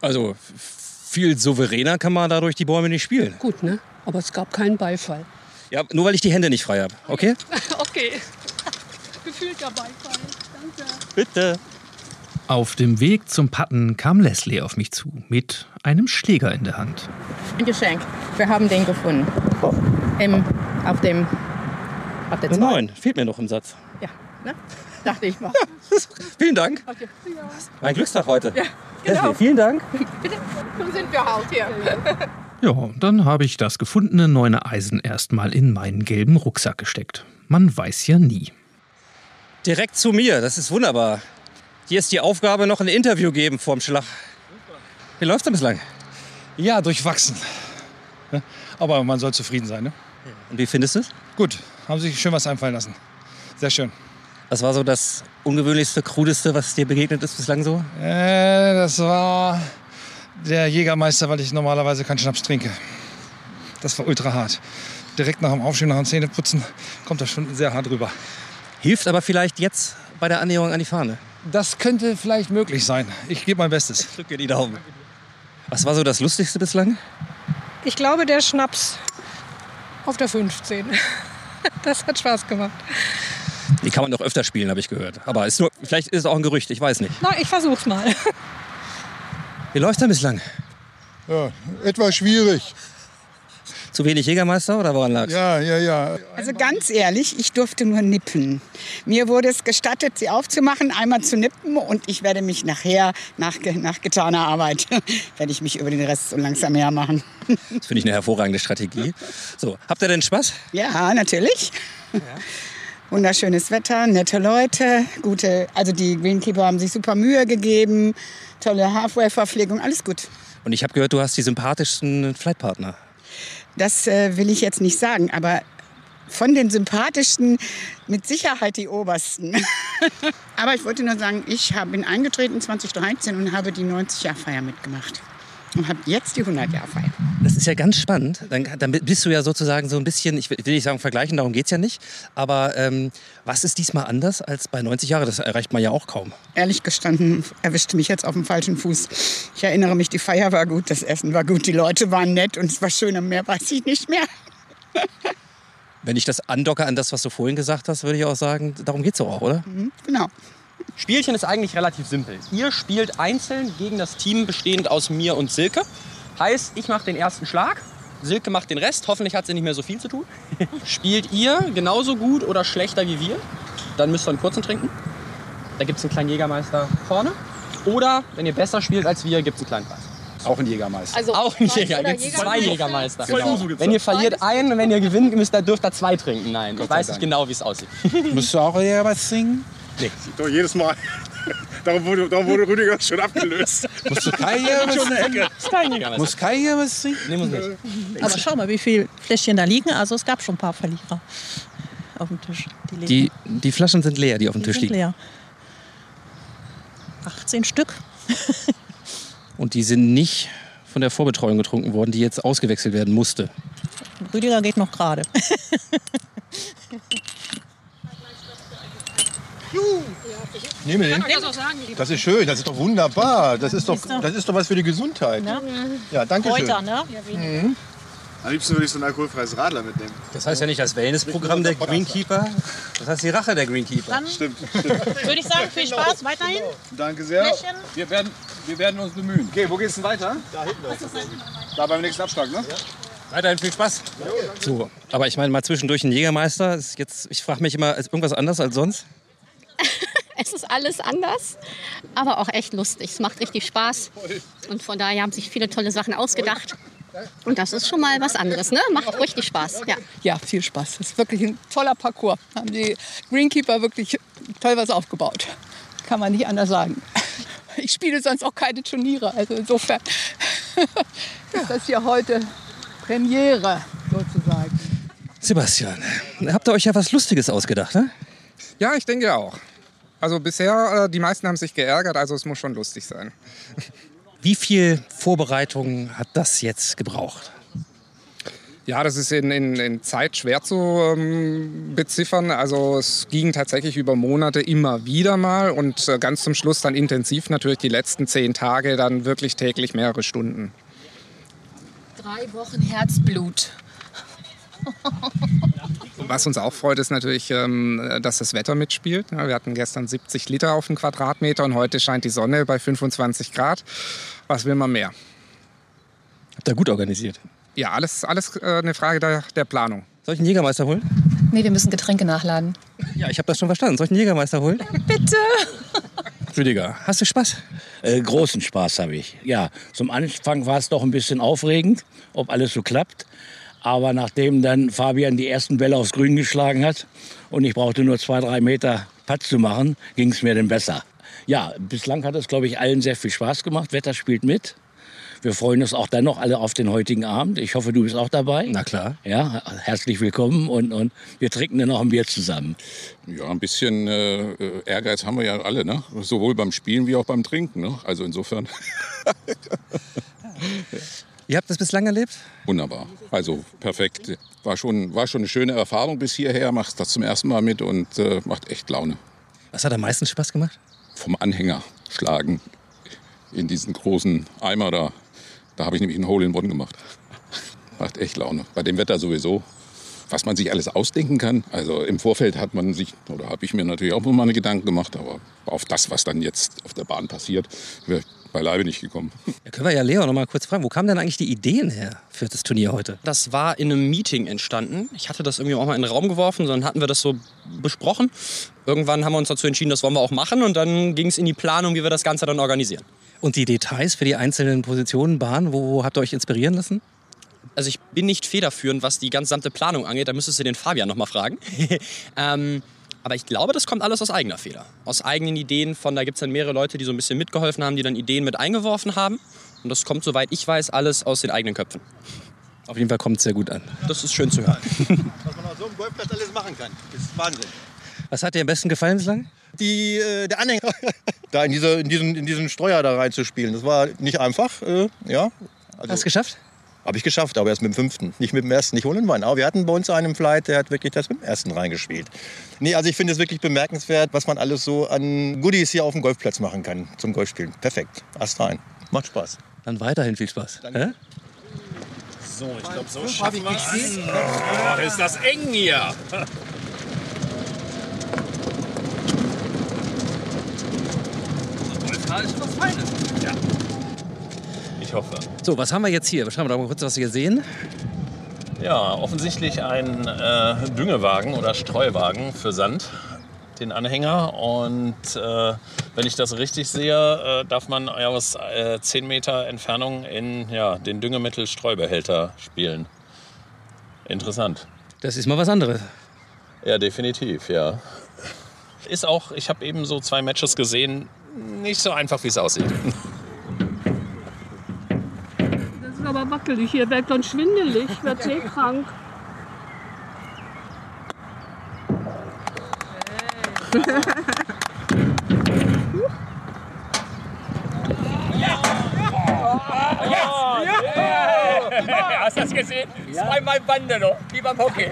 Speaker 4: Also viel souveräner kann man dadurch die Bäume nicht spielen.
Speaker 17: Gut, ne? Aber es gab keinen Beifall.
Speaker 4: Ja, nur weil ich die Hände nicht frei habe, okay?
Speaker 17: okay. Gefühlter Beifall. Danke.
Speaker 4: Bitte.
Speaker 2: Auf dem Weg zum Patten kam Leslie auf mich zu mit einem Schläger in der Hand.
Speaker 36: Ein Geschenk. Wir haben den gefunden. Im, auf dem
Speaker 4: Eine
Speaker 17: zwei?
Speaker 4: neun. Fehlt mir noch im Satz.
Speaker 17: Ja, ne? Dachte ich mal.
Speaker 4: Vielen Dank.
Speaker 17: Okay. Ja.
Speaker 4: Mein Glückstag heute.
Speaker 17: Ja, genau.
Speaker 4: Leslie, vielen Dank.
Speaker 17: Bitte, nun sind wir halt hier.
Speaker 29: Ja, dann habe ich das gefundene neune Eisen erstmal in meinen gelben Rucksack gesteckt. Man weiß ja nie.
Speaker 4: Direkt zu mir, das ist wunderbar. Hier ist die Aufgabe, noch ein Interview geben vorm Schlag. Wie läuft's denn bislang?
Speaker 33: Ja, durchwachsen. Aber man soll zufrieden sein. Ne?
Speaker 4: Und wie findest du es?
Speaker 33: Gut, haben sich schön was einfallen lassen. Sehr schön.
Speaker 4: Was war so das ungewöhnlichste, krudeste, was dir begegnet ist bislang so?
Speaker 33: Äh, das war der Jägermeister, weil ich normalerweise keinen Schnaps trinke. Das war ultra hart. Direkt nach dem Aufstehen, nach dem Zähneputzen kommt das schon sehr hart rüber.
Speaker 4: Hilft aber vielleicht jetzt bei der Annäherung an die Fahne.
Speaker 33: Das könnte vielleicht möglich sein. Ich gebe mein Bestes.
Speaker 4: Ich drücke die Daumen. Was war so das Lustigste bislang?
Speaker 37: Ich glaube, der Schnaps auf der 15. Das hat Spaß gemacht.
Speaker 4: Die kann man doch öfter spielen, habe ich gehört. Aber ist nur, vielleicht ist es auch ein Gerücht, ich weiß nicht.
Speaker 37: Na, ich versuch's mal.
Speaker 4: Wie läuft denn bislang?
Speaker 14: Ja, etwas schwierig.
Speaker 4: Zu wenig Jägermeister oder woran lag's?
Speaker 14: Ja, ja, ja.
Speaker 38: Also ganz ehrlich, ich durfte nur nippen. Mir wurde es gestattet, sie aufzumachen, einmal zu nippen und ich werde mich nachher, nach, nach getaner Arbeit, werde ich mich über den Rest so langsam hermachen.
Speaker 4: Das finde ich eine hervorragende Strategie. So, habt ihr denn Spaß?
Speaker 38: Ja, natürlich. Wunderschönes Wetter, nette Leute, gute, also die Greenkeeper haben sich super Mühe gegeben, tolle Halfway-Verpflegung, alles gut.
Speaker 4: Und ich habe gehört, du hast die sympathischsten Flightpartner.
Speaker 38: Das äh, will ich jetzt nicht sagen, aber von den sympathischsten mit Sicherheit die obersten. aber ich wollte nur sagen, ich bin eingetreten 2013 und habe die 90-Jahr-Feier mitgemacht. Und habe jetzt die 100-Jahr-Feier.
Speaker 4: Das ist ja ganz spannend. Dann, dann bist du ja sozusagen so ein bisschen, ich will will nicht sagen vergleichen, darum geht es ja nicht. Aber ähm, was ist diesmal anders als bei 90 Jahren? Das erreicht man ja auch kaum.
Speaker 38: Ehrlich gestanden, erwischte mich jetzt auf dem falschen Fuß. Ich erinnere mich, die Feier war gut, das Essen war gut, die Leute waren nett und es war schön und mehr weiß ich nicht mehr.
Speaker 4: Wenn ich das andocke an das, was du vorhin gesagt hast, würde ich auch sagen, darum geht es auch, oder?
Speaker 38: Mhm, genau.
Speaker 39: Spielchen ist eigentlich relativ simpel. Ihr spielt einzeln gegen das Team bestehend aus mir und Silke. Heißt, ich mache den ersten Schlag, Silke macht den Rest. Hoffentlich hat sie nicht mehr so viel zu tun. Spielt ihr genauso gut oder schlechter wie wir, dann müsst ihr einen kurzen trinken. Da gibt es einen kleinen Jägermeister vorne. Oder wenn ihr besser spielt als wir, gibt es einen kleinen Preis.
Speaker 6: Auch ein Jägermeister.
Speaker 39: Also auch ein
Speaker 6: zwei
Speaker 39: Jäger, gibt es zwei
Speaker 6: Jägermeister? Genau.
Speaker 39: Wenn ihr verliert einen und wenn ihr gewinnt, müsst ihr, dürft ihr zwei trinken. Nein, ich weiß nicht genau, wie es aussieht.
Speaker 6: Musst du auch Jägermeister trinken?
Speaker 39: Nee.
Speaker 40: Doch jedes Mal. darum, wurde, darum wurde Rüdiger schon abgelöst.
Speaker 6: Musst du kein Jägermeister. Muss kein Jägermeister trinken?
Speaker 39: Nee, muss nicht.
Speaker 9: Aber schau mal, wie viele Fläschchen da liegen. Also es gab schon ein paar Verlierer auf dem Tisch. Die.
Speaker 4: Die, die Flaschen sind leer, die auf dem
Speaker 9: Die
Speaker 4: Tisch
Speaker 9: sind
Speaker 4: liegen.
Speaker 9: leer. 18 Stück.
Speaker 4: Und die sind nicht von der Vorbetreuung getrunken worden, die jetzt ausgewechselt werden musste.
Speaker 9: Rüdiger geht noch gerade.
Speaker 23: Nehme den.
Speaker 9: Kann ich auch sagen, lieber.
Speaker 23: Das ist schön, das ist doch wunderbar. Das ist doch, das ist doch was für die Gesundheit.
Speaker 9: Ne?
Speaker 23: Ja, danke schön.
Speaker 9: Kräuter, ne?
Speaker 23: Mhm.
Speaker 40: Am liebsten würde ich so ein alkoholfreies Radler mitnehmen.
Speaker 4: Das heißt ja nicht das Wellnessprogramm der Greenkeeper, das heißt die Rache der Greenkeeper.
Speaker 9: Dann
Speaker 40: Stimmt,
Speaker 9: würde ich sagen, viel Spaß weiterhin.
Speaker 40: Danke sehr. Wir werden, wir werden uns bemühen. Okay, wo geht's denn weiter? Da hinten. Da beim nächsten Abschlag, ne?
Speaker 4: Weiterhin viel Spaß. So, aber ich meine mal zwischendurch ein Jägermeister. Ist jetzt, ich frage mich immer, ist irgendwas anders als sonst?
Speaker 31: Es ist alles anders, aber auch echt lustig. Es macht richtig Spaß. Und von daher haben sich viele tolle Sachen ausgedacht. Und das ist schon mal was anderes, ne? Macht richtig Spaß. Ja.
Speaker 41: Ja, viel Spaß. Das ist wirklich ein toller Parcours. Haben die Greenkeeper wirklich toll was aufgebaut. Kann man nicht anders sagen. Ich spiele sonst auch keine Turniere. Also insofern ist das hier heute Premiere sozusagen.
Speaker 4: Sebastian, habt ihr euch ja was Lustiges ausgedacht, ne?
Speaker 34: Ja, ich denke auch. Also bisher, äh, die meisten haben sich geärgert, also es muss schon lustig sein.
Speaker 4: Wie viel Vorbereitung hat das jetzt gebraucht?
Speaker 34: Ja, das ist in, in, in Zeit schwer zu ähm, beziffern. Also es ging tatsächlich über Monate immer wieder mal und äh, ganz zum Schluss dann intensiv natürlich die letzten zehn Tage dann wirklich täglich mehrere Stunden.
Speaker 9: Drei Wochen Herzblut.
Speaker 34: Was uns auch freut, ist natürlich, ähm, dass das Wetter mitspielt. Ja, wir hatten gestern 70 Liter auf den Quadratmeter und heute scheint die Sonne bei 25 Grad. Was will man mehr?
Speaker 4: Habt ihr gut organisiert?
Speaker 34: Ja, alles, alles äh, eine Frage der, der Planung.
Speaker 4: Soll ich einen Jägermeister holen?
Speaker 42: Nee, wir müssen Getränke nachladen.
Speaker 4: Ja, ich habe das schon verstanden. Soll ich einen Jägermeister holen?
Speaker 42: Bitte.
Speaker 4: Rüdiger, hast du Spaß?
Speaker 43: Äh, großen Spaß habe ich. Ja, zum Anfang war es doch ein bisschen aufregend, ob alles so klappt. Aber nachdem dann Fabian die ersten Bälle aufs Grün geschlagen hat und ich brauchte nur zwei, drei Meter Patz zu machen, ging es mir dann besser. Ja, bislang hat es, glaube ich, allen sehr viel Spaß gemacht. Wetter spielt mit. Wir freuen uns auch dann noch alle auf den heutigen Abend. Ich hoffe, du bist auch dabei.
Speaker 4: Na klar.
Speaker 43: Ja, herzlich willkommen und, und wir trinken dann noch ein Bier zusammen.
Speaker 21: Ja, ein bisschen äh, Ehrgeiz haben wir ja alle, ne? sowohl beim Spielen wie auch beim Trinken. Ne? Also insofern
Speaker 4: Ihr habt das bislang erlebt?
Speaker 21: wunderbar. Also perfekt. War schon, war schon eine schöne Erfahrung bis hierher. Machst das zum ersten Mal mit und äh, macht echt Laune.
Speaker 4: Was hat am meisten Spaß gemacht?
Speaker 21: Vom Anhänger schlagen in diesen großen Eimer da. Da habe ich nämlich einen Hole in One gemacht. Macht echt Laune. Bei dem Wetter sowieso. Was man sich alles ausdenken kann. Also im Vorfeld hat man sich, oder habe ich mir natürlich auch mal eine Gedanken gemacht, aber auf das, was dann jetzt auf der Bahn passiert, beileibe nicht gekommen.
Speaker 4: Da können wir ja Leo noch mal kurz fragen, wo kamen denn eigentlich die Ideen her für das Turnier heute?
Speaker 23: Das war in einem Meeting entstanden. Ich hatte das irgendwie auch mal in den Raum geworfen, dann hatten wir das so besprochen. Irgendwann haben wir uns dazu entschieden, das wollen wir auch machen und dann ging es in die Planung, wie wir das Ganze dann organisieren.
Speaker 4: Und die Details für die einzelnen Positionen, Bahnen, wo, wo habt ihr euch inspirieren lassen?
Speaker 23: Also ich bin nicht federführend, was die gesamte Planung angeht. Da müsstest du den Fabian noch mal fragen. ähm, aber ich glaube, das kommt alles aus eigener Feder. Aus eigenen Ideen von, da gibt es dann mehrere Leute, die so ein bisschen mitgeholfen haben, die dann Ideen mit eingeworfen haben. Und das kommt, soweit ich weiß, alles aus den eigenen Köpfen.
Speaker 4: Auf jeden Fall kommt es sehr gut an.
Speaker 23: Das ist schön zu hören.
Speaker 30: Was man auf so einem Golfplatz alles machen kann, das ist Wahnsinn.
Speaker 4: Was hat dir am besten gefallen bislang?
Speaker 30: Die, äh, der Anhänger, da in, diese, in, diesen, in diesen Streuer da reinzuspielen, das war nicht einfach. Äh, ja. Also,
Speaker 4: Hast du geschafft?
Speaker 30: Habe ich geschafft, aber erst mit dem fünften. Nicht mit dem ersten, nicht holen Wein. Aber wir hatten bei uns einen im Flight, der hat wirklich das mit dem ersten reingespielt. Nee, also ich finde es wirklich bemerkenswert, was man alles so an Goodies hier auf dem Golfplatz machen kann zum Golfspielen. Perfekt. Ast rein. Macht Spaß.
Speaker 4: Dann weiterhin viel Spaß.
Speaker 44: So, ich glaube, so schaffen wir es. Oh, ist das eng hier. Golfkar ist was Feines. Ich hoffe.
Speaker 4: So, was haben wir jetzt hier? Schauen wir doch mal kurz, was wir hier sehen.
Speaker 44: Ja, offensichtlich ein äh, Düngewagen oder Streuwagen für Sand, den Anhänger. Und äh, wenn ich das richtig sehe, äh, darf man aus äh, 10 Meter Entfernung in ja, den Düngemittelstreubehälter spielen. Interessant.
Speaker 4: Das ist mal was anderes.
Speaker 44: Ja, definitiv, ja. Ist auch, ich habe eben so zwei Matches gesehen, nicht so einfach, wie es aussieht.
Speaker 17: Das ist aber wackelig hier, werd dann schwindelig, werd seekrank.
Speaker 44: Ja! ja. Hast du das gesehen? Zweimal Bande noch, wie beim Hockey.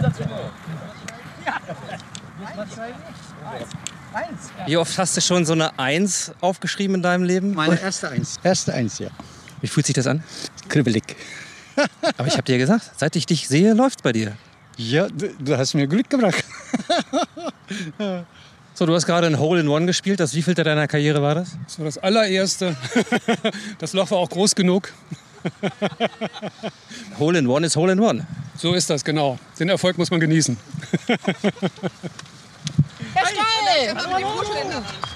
Speaker 4: Wie oft hast du schon so eine Eins aufgeschrieben in deinem Leben?
Speaker 14: Meine erste Eins. Erste Eins, ja.
Speaker 4: Wie fühlt sich das an?
Speaker 14: Kribbelig.
Speaker 4: Aber ich habe dir gesagt, seit ich dich sehe, läuft's bei dir.
Speaker 14: Ja, du, du hast mir Glück gebracht.
Speaker 4: So, du hast gerade ein Hole in One gespielt. Das wievielte deiner Karriere war das?
Speaker 33: Das war das allererste. Das Loch war auch groß genug.
Speaker 4: Hole in One ist Hole in One.
Speaker 33: So ist das, genau. Den Erfolg muss man genießen.
Speaker 39: Herr Stoll!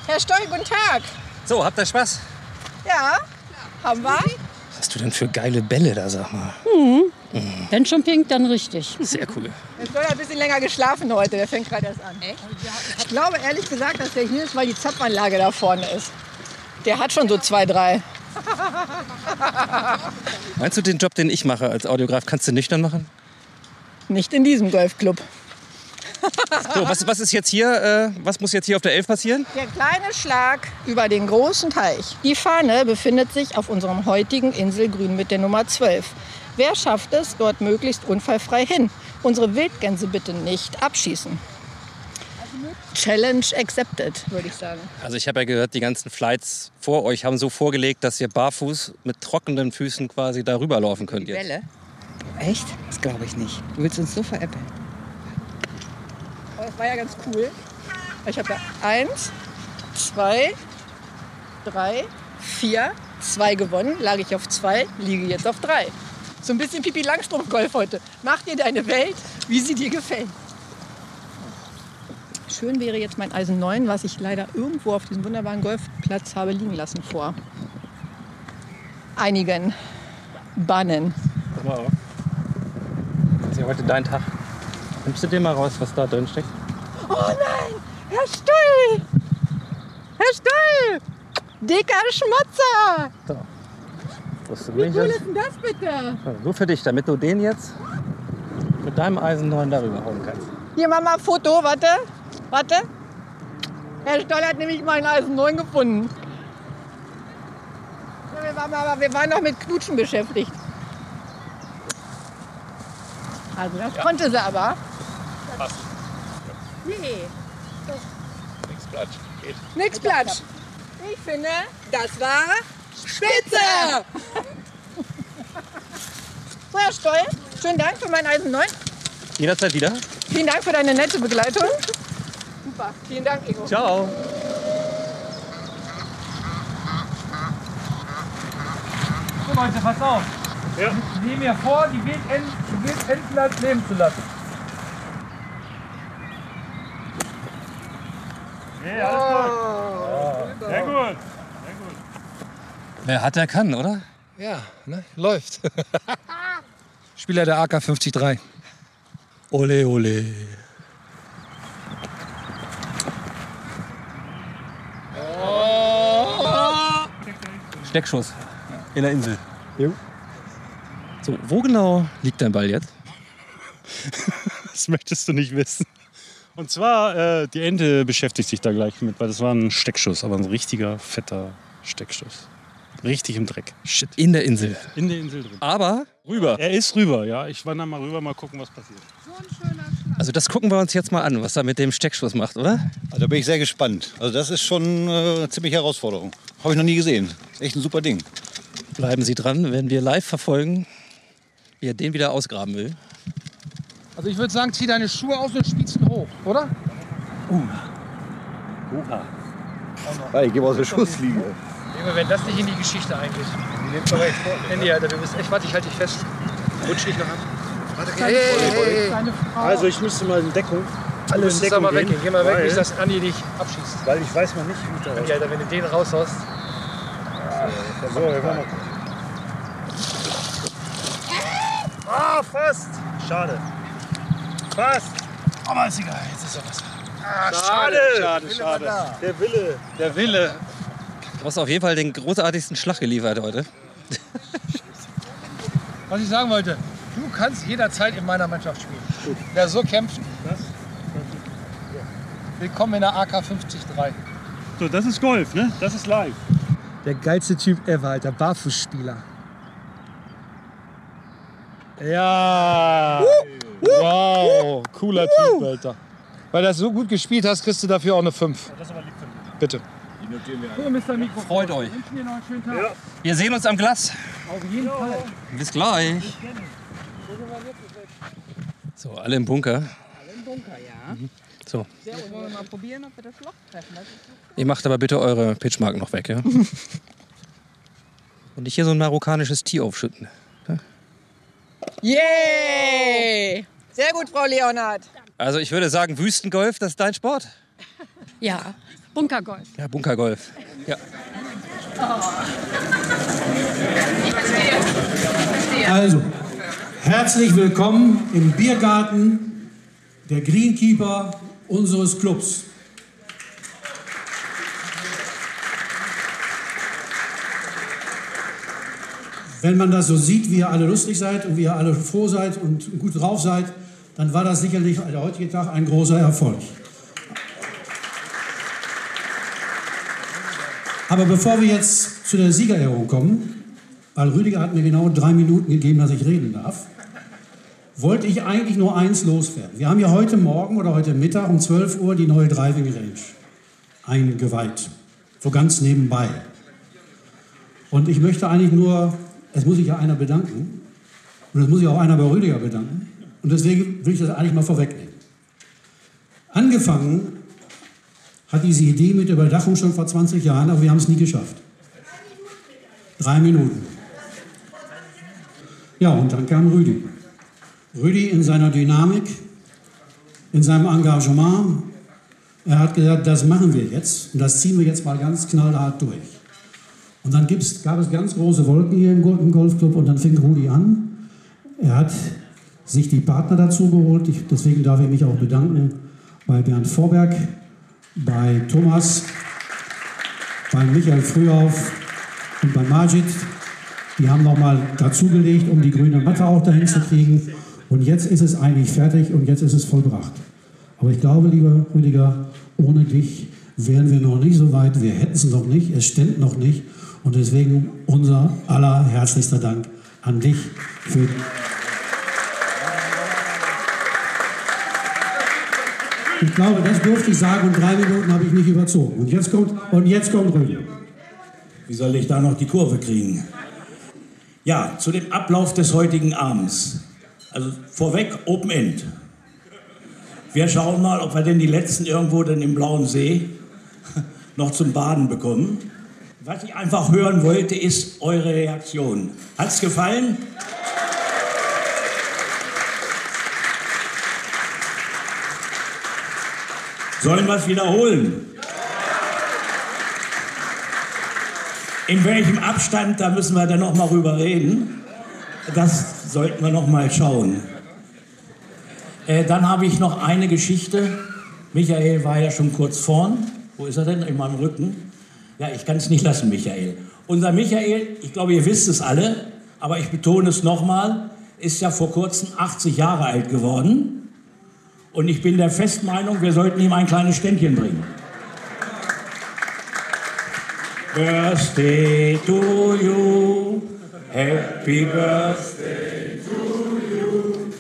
Speaker 39: Herr Stoll, guten Tag.
Speaker 4: So, habt ihr Spaß?
Speaker 39: Ja, haben wir.
Speaker 4: Was hast du denn für geile Bälle da, sag mal?
Speaker 17: Mhm. Wenn schon pink, dann richtig.
Speaker 4: Sehr cool.
Speaker 39: Herr Stoll hat ein bisschen länger geschlafen heute, der fängt gerade erst an. Ich glaube ehrlich gesagt, dass der hier ist, weil die Zapfanlage da vorne ist. Der hat schon so zwei, drei.
Speaker 4: Meinst du, den Job, den ich mache als Audiograf, kannst du nüchtern machen?
Speaker 39: Nicht in diesem Golfclub.
Speaker 4: So, was, was ist jetzt hier, äh, was muss jetzt hier auf der Elf passieren?
Speaker 39: Der kleine Schlag über den großen Teich. Die Fahne befindet sich auf unserem heutigen Inselgrün mit der Nummer 12. Wer schafft es dort möglichst unfallfrei hin? Unsere Wildgänse bitte nicht abschießen. Challenge accepted, würde ich sagen.
Speaker 4: Also ich habe ja gehört, die ganzen Flights vor euch haben so vorgelegt, dass ihr barfuß mit trockenen Füßen quasi darüber laufen könnt jetzt.
Speaker 9: Welle? Echt? Das glaube ich nicht. Du willst uns so veräppeln.
Speaker 39: Das war ja ganz cool. Ich habe ja eins, zwei, drei, vier, zwei gewonnen, lag ich auf zwei, liege jetzt auf drei. So ein bisschen Pipi Langstrumpf-Golf heute. Mach dir deine Welt, wie sie dir gefällt. Schön wäre jetzt mein Eisen 9, was ich leider irgendwo auf diesem wunderbaren Golfplatz habe liegen lassen vor einigen Bannen.
Speaker 4: Auf. Das ist ja heute dein Tag. Nimmst du dir mal raus, was da drin steckt?
Speaker 39: Oh nein! Herr Stoll! Herr Stoll! Dicker Schmatzer!
Speaker 4: So.
Speaker 39: Wie cool ist denn das bitte?
Speaker 4: Ja, Nur für dich, damit du den jetzt mit deinem Eisen 9 darüber hauen kannst.
Speaker 39: Hier machen wir ein Foto, warte. Warte. Herr Stoll hat nämlich meinen Eisen 9 gefunden. Ja, wir, waren aber, wir waren noch mit Knutschen beschäftigt. Also das konnte sie aber.
Speaker 45: Passt.
Speaker 39: Nee.
Speaker 45: Nix Platsch. Geht.
Speaker 39: Nix Platsch. Ich finde, das war spitze. so, Herr Stoll, schönen Dank für meinen Eisen 9.
Speaker 4: Jederzeit wieder.
Speaker 39: Vielen Dank für deine nette Begleitung. Super, vielen Dank, Ingo.
Speaker 4: Ciao.
Speaker 33: So Leute, pass auf. Ja. Ich nehme mir vor, die Wildenten, die Wildenten leben zu lassen.
Speaker 46: Nee, alles gut. Sehr gut.
Speaker 4: Wer hat, der kann, oder?
Speaker 33: Ja, ne? läuft. Spieler der AK 53.
Speaker 4: Ole, ole. Steckschuss in der Insel. So, wo genau liegt dein Ball jetzt?
Speaker 46: Das möchtest du nicht wissen. Und zwar, äh, die Ente beschäftigt sich da gleich mit, weil das war ein Steckschuss, aber ein richtiger, fetter Steckschuss. Richtig im Dreck. Shit.
Speaker 4: In der Insel.
Speaker 46: In der Insel drin.
Speaker 4: Aber rüber.
Speaker 46: Er ist rüber, ja. Ich wandere mal rüber, mal gucken, was passiert.
Speaker 4: Also das gucken wir uns jetzt mal an, was er mit dem Steckschuss macht, oder?
Speaker 23: Also da bin ich sehr gespannt. Also das ist schon äh, eine ziemliche Herausforderung. Habe ich noch nie gesehen. Ist echt ein super Ding.
Speaker 4: Bleiben Sie dran, werden wir live verfolgen, wie er den wieder ausgraben will.
Speaker 33: Also ich würde sagen, zieh deine Schuhe aus und spielst ihn hoch, oder?
Speaker 46: Oha.
Speaker 23: Ja, ich gebe aus der Schusslinie.
Speaker 33: Junge, wenn das nicht in die Geschichte eingeht. Die nimmt aber echt Handy, Alter, du bist echt, warte, ich halte dich fest. Rutsch dich noch ab. Warte, hey, hey, hey,
Speaker 46: Also ich müsste mal in Deckung.
Speaker 33: Du
Speaker 46: Alle
Speaker 33: da
Speaker 46: Deckung
Speaker 33: mal weggehen. Geh mal weg,
Speaker 46: weil-
Speaker 33: nicht, dass Andi dich abschießt.
Speaker 46: Weil ich weiß noch nicht, wie ich da
Speaker 33: Alter, wenn du den raushaust.
Speaker 46: So, wir wollen mal gucken. Ah, fast. Schade. Fast. Aber ist egal, jetzt ist ja was. Ah, schade. Schade, schade.
Speaker 33: da.
Speaker 46: Der Wille.
Speaker 33: Der Wille.
Speaker 4: Du hast auf jeden Fall den großartigsten Schlag geliefert heute.
Speaker 33: Was ich sagen wollte, du kannst jederzeit in meiner Mannschaft spielen. Wer so kämpft, willkommen in der AK 53.
Speaker 46: So, das ist Golf, ne? Das ist live.
Speaker 33: Der geilste Typ ever, Alter. Barfußspieler. Ja. Wow. Cooler Typ, Alter. Weil du das so gut gespielt hast, kriegst du dafür auch eine 5.
Speaker 46: Das ist aber lieb von dir.
Speaker 33: Bitte.
Speaker 46: Die notieren wir
Speaker 33: So, Mr. Mikrofon.
Speaker 4: Freut euch.
Speaker 33: Dir noch einen schönen Tag.
Speaker 4: Wir sehen uns am Glas.
Speaker 33: Auf jeden Fall.
Speaker 4: Bis gleich. So, alle im Bunker.
Speaker 39: Alle im Bunker, ja.
Speaker 4: So,
Speaker 39: Sehr gut. Wollen wir mal probieren, ob wir das Loch treffen? Das
Speaker 4: ihr macht aber bitte eure Pitchmarken noch weg, ja? Und nicht hier so ein marokkanisches Tee aufschütten.
Speaker 39: Yay! Sehr gut, Frau Leonhardt.
Speaker 4: Also ich würde sagen, Wüstengolf, das ist dein Sport?
Speaker 31: Ja, Bunkergolf.
Speaker 4: Ja, Bunkergolf. Ja.
Speaker 10: Also, herzlich willkommen im Biergarten der Greenkeeper unseres Clubs. Wenn man das so sieht, wie ihr alle lustig seid und wie ihr alle froh seid und gut drauf seid, dann war das sicherlich der heutige Tag ein großer Erfolg. Aber bevor wir jetzt zu der Siegerehrung kommen, weil Rüdiger hat mir genau drei Minuten gegeben, dass ich reden darf, wollte ich eigentlich nur eins loswerden. Wir haben ja heute Morgen oder heute Mittag um 12 Uhr die neue Driving Range eingeweiht. So ganz nebenbei. Und ich möchte eigentlich nur, es muss sich ja einer bedanken. Und es muss sich auch einer bei Rüdiger bedanken. Und deswegen will ich das eigentlich mal vorwegnehmen. Angefangen hat diese Idee mit der Überdachung schon vor 20 Jahren, aber wir haben es nie geschafft. Drei Minuten. Ja, und dann kam Rüdi. Rüdi in seiner Dynamik, in seinem Engagement Er hat gesagt, das machen wir jetzt und das ziehen wir jetzt mal ganz knallhart durch. Und dann gab es ganz große Wolken hier im Golfclub und dann fing Rudi an. Er hat sich die Partner dazu geholt. Ich, deswegen darf ich mich auch bedanken bei Bernd Vorberg, bei Thomas, bei Michael Frühauf und bei Majid. Die haben nochmal dazugelegt, um die grüne Matte auch dahin zu kriegen. Und jetzt ist es eigentlich fertig und jetzt ist es vollbracht. Aber ich glaube, lieber Rüdiger, ohne dich wären wir noch nicht so weit. Wir hätten es noch nicht, es stimmt noch nicht. Und deswegen unser aller herzlichster Dank an dich für Ich glaube, das durfte ich sagen und drei Minuten habe ich nicht überzogen. Und jetzt kommt, und jetzt kommt Rüdiger.
Speaker 43: Wie soll ich da noch die Kurve kriegen? Ja, zu dem Ablauf des heutigen Abends. Also vorweg Open End. Wir schauen mal, ob wir denn die letzten irgendwo denn im Blauen See noch zum Baden bekommen. Was ich einfach hören wollte, ist eure Reaktion. Hat's gefallen? Sollen wir es wiederholen? In welchem Abstand, da müssen wir dann noch mal rüber reden. Das sollten wir noch mal schauen. Äh, dann habe ich noch eine Geschichte. Michael war ja schon kurz vorn. Wo ist er denn? In meinem Rücken. Ja, ich kann es nicht lassen, Michael. Unser Michael, ich glaube, ihr wisst es alle, aber ich betone es nochmal, ist ja vor kurzem 80 Jahre alt geworden. Und ich bin der festen Meinung, wir sollten ihm ein kleines Ständchen bringen. Birthday to you, happy birthday to you,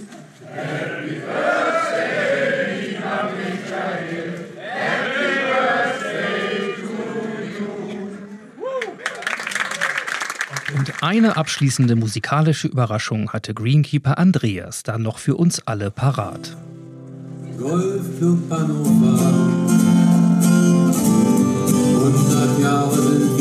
Speaker 43: happy birthday, Michael, happy birthday to you.
Speaker 29: Und eine abschließende musikalische Überraschung hatte Greenkeeper Andreas dann noch für uns alle parat.
Speaker 47: Golfclub Hannover. 100 Jahre sind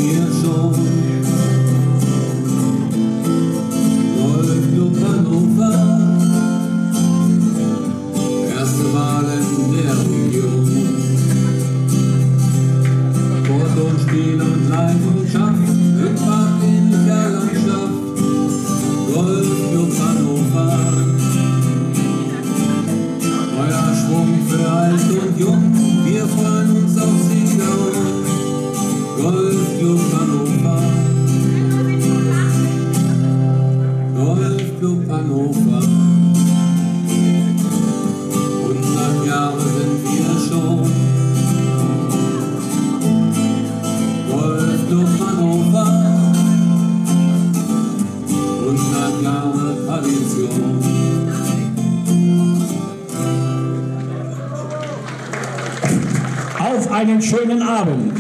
Speaker 43: einen schönen Abend.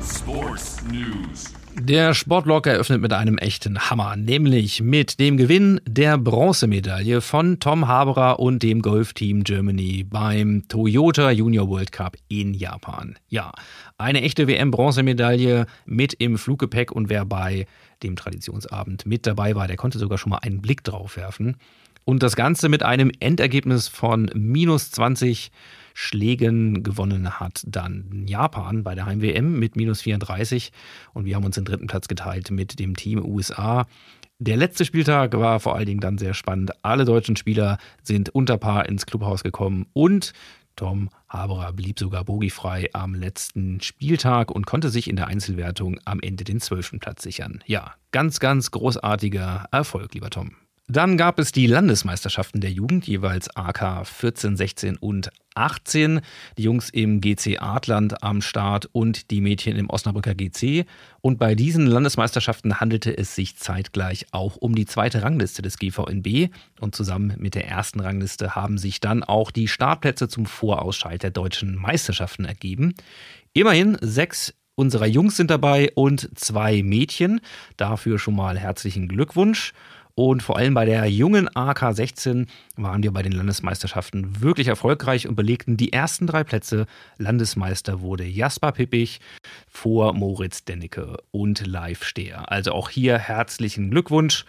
Speaker 48: Sports News.
Speaker 29: Der Sportblog eröffnet mit einem echten Hammer, nämlich mit dem Gewinn der Bronzemedaille von Tom Haberer und dem Golfteam Germany beim Toyota Junior World Cup in Japan. Ja, eine echte WM-Bronzemedaille mit im Fluggepäck und wer bei dem Traditionsabend mit dabei war, der konnte sogar schon mal einen Blick drauf werfen. Und das Ganze mit einem Endergebnis von minus 20 Schlägen gewonnen hat dann Japan bei der Heim-WM mit minus 34 und wir haben uns den dritten Platz geteilt mit dem Team USA. Der letzte Spieltag war vor allen Dingen dann sehr spannend. Alle deutschen Spieler sind unter Paar ins Clubhaus gekommen und Tom Haberer blieb sogar bogiefrei am letzten Spieltag und konnte sich in der Einzelwertung am Ende den zwölften Platz sichern. Ja, ganz, ganz großartiger Erfolg, lieber Tom. Dann gab es die Landesmeisterschaften der Jugend, jeweils AK 14, 16 und 18. Die Jungs im GC Artland am Start und die Mädchen im Osnabrücker GC. Und bei diesen Landesmeisterschaften handelte es sich zeitgleich auch um die zweite Rangliste des GVNB. Und zusammen mit der ersten Rangliste haben sich dann auch die Startplätze zum Vorausscheid der deutschen Meisterschaften ergeben. Immerhin sechs unserer Jungs sind dabei und zwei Mädchen. Dafür schon mal herzlichen Glückwunsch.
Speaker 2: Und vor allem bei der jungen AK 16 waren wir bei den Landesmeisterschaften wirklich erfolgreich und belegten die ersten drei Plätze. Landesmeister wurde Jasper Pippich vor Moritz Dennecke und Live Steher. Also auch hier herzlichen Glückwunsch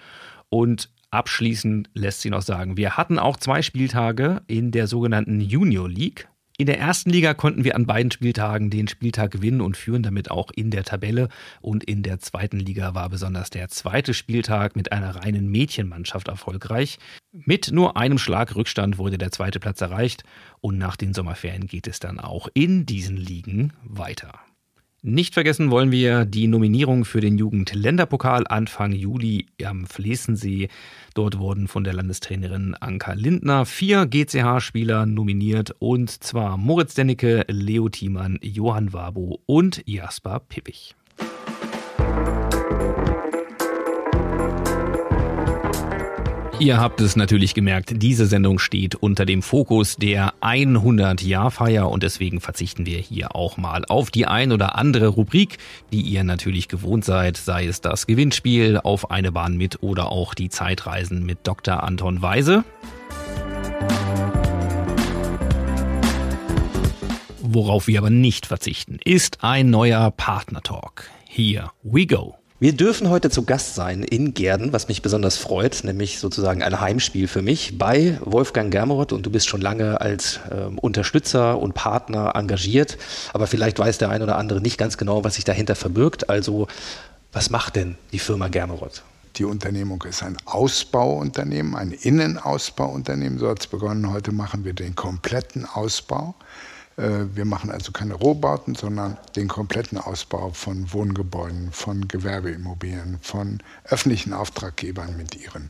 Speaker 2: und Abschließend lässt sich noch sagen, wir hatten auch zwei Spieltage in der sogenannten Junior League. In der ersten Liga konnten wir an beiden Spieltagen den Spieltag gewinnen und führen damit auch in der Tabelle. Und in der zweiten Liga war besonders der zweite Spieltag mit einer reinen Mädchenmannschaft erfolgreich. Mit nur einem Schlag Rückstand wurde der zweite Platz erreicht und nach den Sommerferien geht es dann auch in diesen Ligen weiter. Nicht vergessen wollen wir die Nominierung für den Jugendländerpokal Anfang Juli am Flesensee. Dort wurden von der Landestrainerin Anka Lindner vier GCH-Spieler nominiert und zwar Moritz Dennecke, Leo Thiemann, Johann Wabo und Jasper Pippich. Ihr habt es natürlich gemerkt, diese Sendung steht unter dem Fokus der 100-Jahr-Feier und deswegen verzichten wir hier auch mal auf die ein oder andere Rubrik, die ihr natürlich gewohnt seid, sei es das Gewinnspiel auf eine Bahn mit oder auch die Zeitreisen mit Dr. Anton Weise. Worauf wir aber nicht verzichten, ist ein neuer Partner-Talk. Here we go.
Speaker 29: Wir dürfen heute zu Gast sein in Gerden, was mich besonders freut, nämlich sozusagen ein Heimspiel für mich bei Wolfgang Germeroth und du bist schon lange als äh, Unterstützer und Partner engagiert, aber vielleicht weiß der ein oder andere nicht ganz genau, was sich dahinter verbirgt. Also was macht denn die Firma Germeroth?
Speaker 49: Die Unternehmung ist ein Ausbauunternehmen, ein Innenausbauunternehmen. So hat es begonnen. Heute machen wir den kompletten Ausbau. Äh, wir machen also keine Rohbauten, sondern den kompletten Ausbau von Wohngebäuden, von Gewerbeimmobilien, von öffentlichen Auftraggebern mit ihren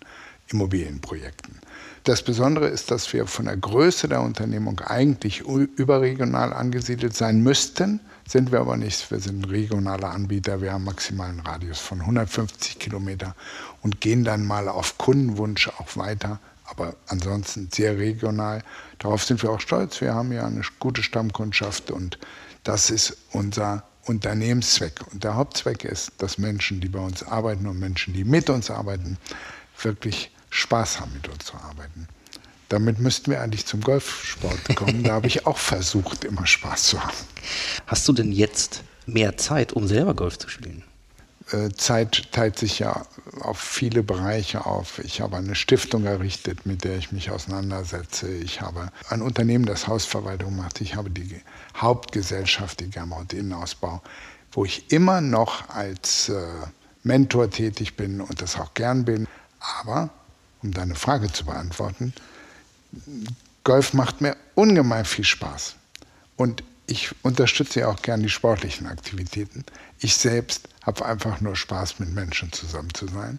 Speaker 49: Immobilienprojekten. Das Besondere ist, dass wir von der Größe der Unternehmung eigentlich überregional angesiedelt sein müssten, sind wir aber nicht. Wir sind ein regionaler Anbieter, wir haben maximalen Radius von 150 Kilometer und gehen dann mal auf Kundenwunsch auch weiter aber ansonsten sehr regional. Darauf sind wir auch stolz. Wir haben ja eine gute Stammkundschaft und das ist unser Unternehmenszweck. Und der Hauptzweck ist, dass Menschen, die bei uns arbeiten und Menschen, die mit uns arbeiten, wirklich Spaß haben, mit uns zu arbeiten. Damit müssten wir eigentlich zum Golfsport kommen. Da habe ich auch versucht, immer Spaß zu haben.
Speaker 29: Hast du denn jetzt mehr Zeit, um selber Golf zu spielen?
Speaker 49: Äh, Zeit teilt sich ja auf viele Bereiche auf. Ich habe eine Stiftung errichtet, mit der ich mich auseinandersetze. Ich habe ein Unternehmen, das Hausverwaltung macht. Ich habe die Hauptgesellschaft, die Germhaut Innenausbau, wo ich immer noch als äh, Mentor tätig bin und das auch gern bin. Aber, um deine Frage zu beantworten, Golf macht mir ungemein viel Spaß. Und ich unterstütze ja auch gern die sportlichen Aktivitäten. Ich selbst habe einfach nur Spaß, mit Menschen zusammen zu sein.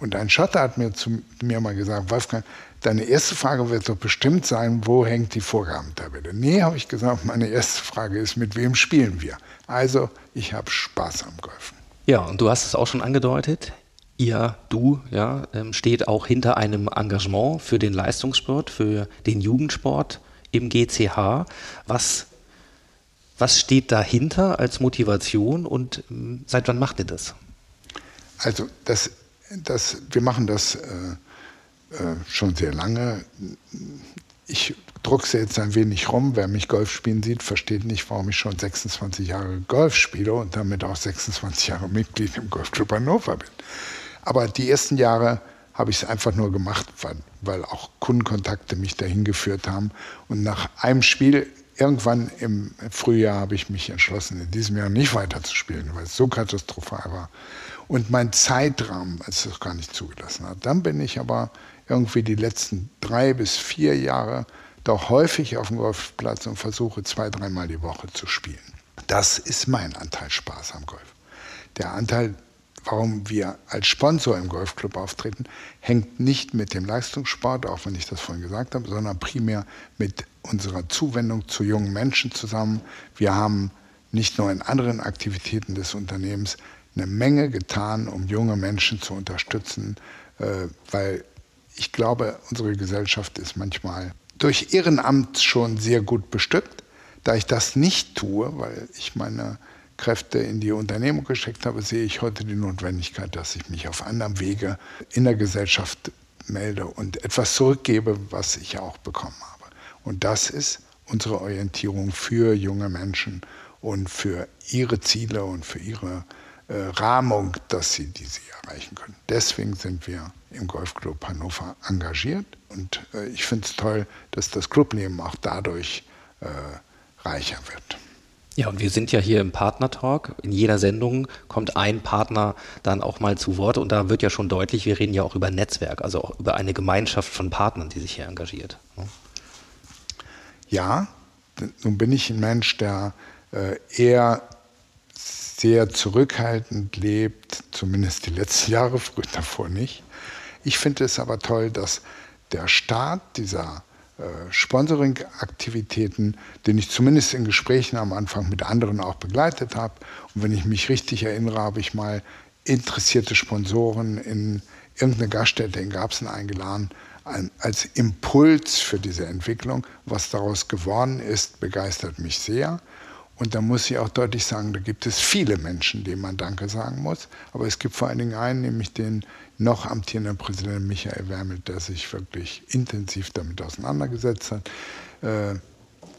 Speaker 49: Und ein Schotter hat mir zu mir mal gesagt, Wolfgang, deine erste Frage wird doch bestimmt sein, wo hängt die Vorgabentabelle? Nee, habe ich gesagt, meine erste Frage ist, mit wem spielen wir? Also, ich habe Spaß am Golfen.
Speaker 29: Ja, und du hast es auch schon angedeutet. Ihr, du, ja, ähm, steht auch hinter einem Engagement für den Leistungssport, für den Jugendsport im GCH. Was was steht dahinter als Motivation und ähm, seit wann macht ihr das?
Speaker 49: Also das, das, wir machen das äh, äh, schon sehr lange. Ich druckse jetzt ein wenig rum. Wer mich Golf spielen sieht, versteht nicht, warum ich schon 26 Jahre Golf spiele und damit auch 26 Jahre Mitglied im Golfclub Hannover bin. Aber die ersten Jahre habe ich es einfach nur gemacht, weil, weil auch Kundenkontakte mich dahin geführt haben. Und nach einem Spiel irgendwann im Frühjahr habe ich mich entschlossen, in diesem Jahr nicht weiterzuspielen, weil es so katastrophal war. Und mein Zeitrahmen es das gar nicht zugelassen hat. Dann bin ich aber irgendwie die letzten drei bis vier Jahre doch häufig auf dem Golfplatz und versuche zwei, dreimal die Woche zu spielen. Das ist mein Anteil Spaß am Golf. Der Anteil warum wir als Sponsor im Golfclub auftreten, hängt nicht mit dem Leistungssport, auch wenn ich das vorhin gesagt habe, sondern primär mit unserer Zuwendung zu jungen Menschen zusammen. Wir haben nicht nur in anderen Aktivitäten des Unternehmens eine Menge getan, um junge Menschen zu unterstützen, äh, weil ich glaube, unsere Gesellschaft ist manchmal durch Ehrenamt schon sehr gut bestückt. Da ich das nicht tue, weil ich meine Kräfte in die Unternehmung gesteckt habe, sehe ich heute die Notwendigkeit, dass ich mich auf anderem Wege in der Gesellschaft melde und etwas zurückgebe, was ich auch bekommen habe. Und das ist unsere Orientierung für junge Menschen und für ihre Ziele und für ihre äh, Rahmung, dass sie diese erreichen können. Deswegen sind wir im Golfclub Hannover engagiert und äh, ich finde es toll, dass das Clubleben auch dadurch äh, reicher wird.
Speaker 29: Ja, und wir sind ja hier im Partner-Talk. In jeder Sendung kommt ein Partner dann auch mal zu Wort und da wird ja schon deutlich, wir reden ja auch über Netzwerk, also auch über eine Gemeinschaft von Partnern, die sich hier engagiert.
Speaker 49: Ja, nun bin ich ein Mensch, der äh, eher sehr zurückhaltend lebt, zumindest die letzten Jahre, früher davor nicht. Ich finde es aber toll, dass der Start dieser Sponsoring-Aktivitäten, den ich zumindest in Gesprächen am Anfang mit anderen auch begleitet habe. Und wenn ich mich richtig erinnere, habe ich mal interessierte Sponsoren in irgendeine Gaststätte in Garbsen eingeladen, als Impuls für diese Entwicklung. Was daraus geworden ist, begeistert mich sehr. Und da muss ich auch deutlich sagen, da gibt es viele Menschen, denen man Danke sagen muss. Aber es gibt vor allen Dingen einen, nämlich den noch amtierenden Präsidenten Michael Wermel, der sich wirklich intensiv damit auseinandergesetzt hat. Äh,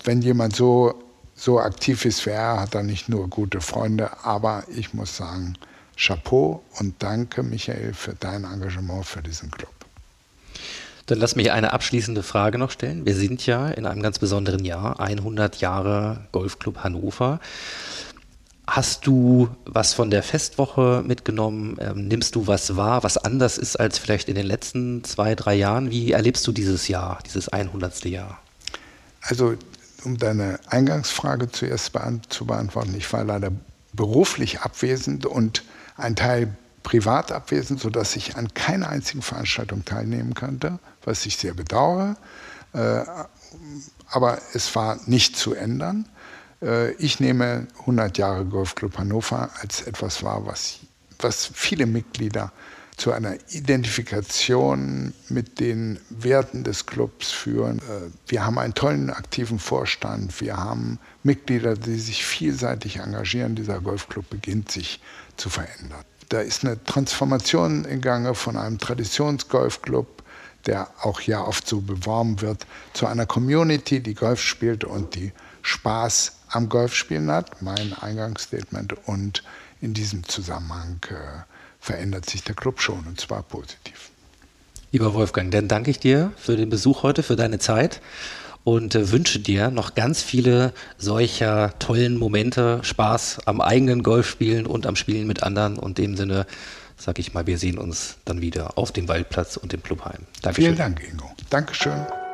Speaker 49: wenn jemand so, so aktiv ist wie er, hat er nicht nur gute Freunde, aber ich muss sagen, Chapeau und danke, Michael, für dein Engagement für diesen Club.
Speaker 29: Dann lass mich eine abschließende Frage noch stellen. Wir sind ja in einem ganz besonderen Jahr, 100 Jahre Golfclub Hannover. Hast du was von der Festwoche mitgenommen? Ähm, nimmst du was wahr, was anders ist als vielleicht in den letzten zwei, drei Jahren? Wie erlebst du dieses Jahr, dieses 100. Jahr?
Speaker 49: Also, um deine Eingangsfrage zuerst zu beantworten, ich war leider beruflich abwesend und ein Teil privat abwesend, sodass ich an keiner einzigen Veranstaltung teilnehmen konnte, was ich sehr bedauere. Äh, aber es war nicht zu ändern. Äh, ich nehme 100 Jahre Golfclub Hannover als etwas wahr, was, was viele Mitglieder zu einer Identifikation mit den Werten des Clubs führen. Äh, wir haben einen tollen, aktiven Vorstand. Wir haben Mitglieder, die sich vielseitig engagieren. Dieser Golfclub beginnt sich zu verändern. Da ist eine Transformation im Gange von einem Traditionsgolfclub, der auch ja oft so beworben wird, zu einer Community, die Golf spielt und die Spaß am Golfspielen hat, mein Eingangsstatement. Und in diesem Zusammenhang äh, verändert sich der Club schon und zwar positiv.
Speaker 29: Lieber Wolfgang, dann danke ich dir für den Besuch heute, für deine Zeit und äh, wünsche dir noch ganz viele solcher tollen Momente, Spaß am eigenen Golfspielen und am Spielen mit anderen. Und in dem Sinne sage ich mal, wir sehen uns dann wieder auf dem Waldplatz und im Clubheim.
Speaker 49: Dankeschön. Vielen Dank, Ingo. Dankeschön.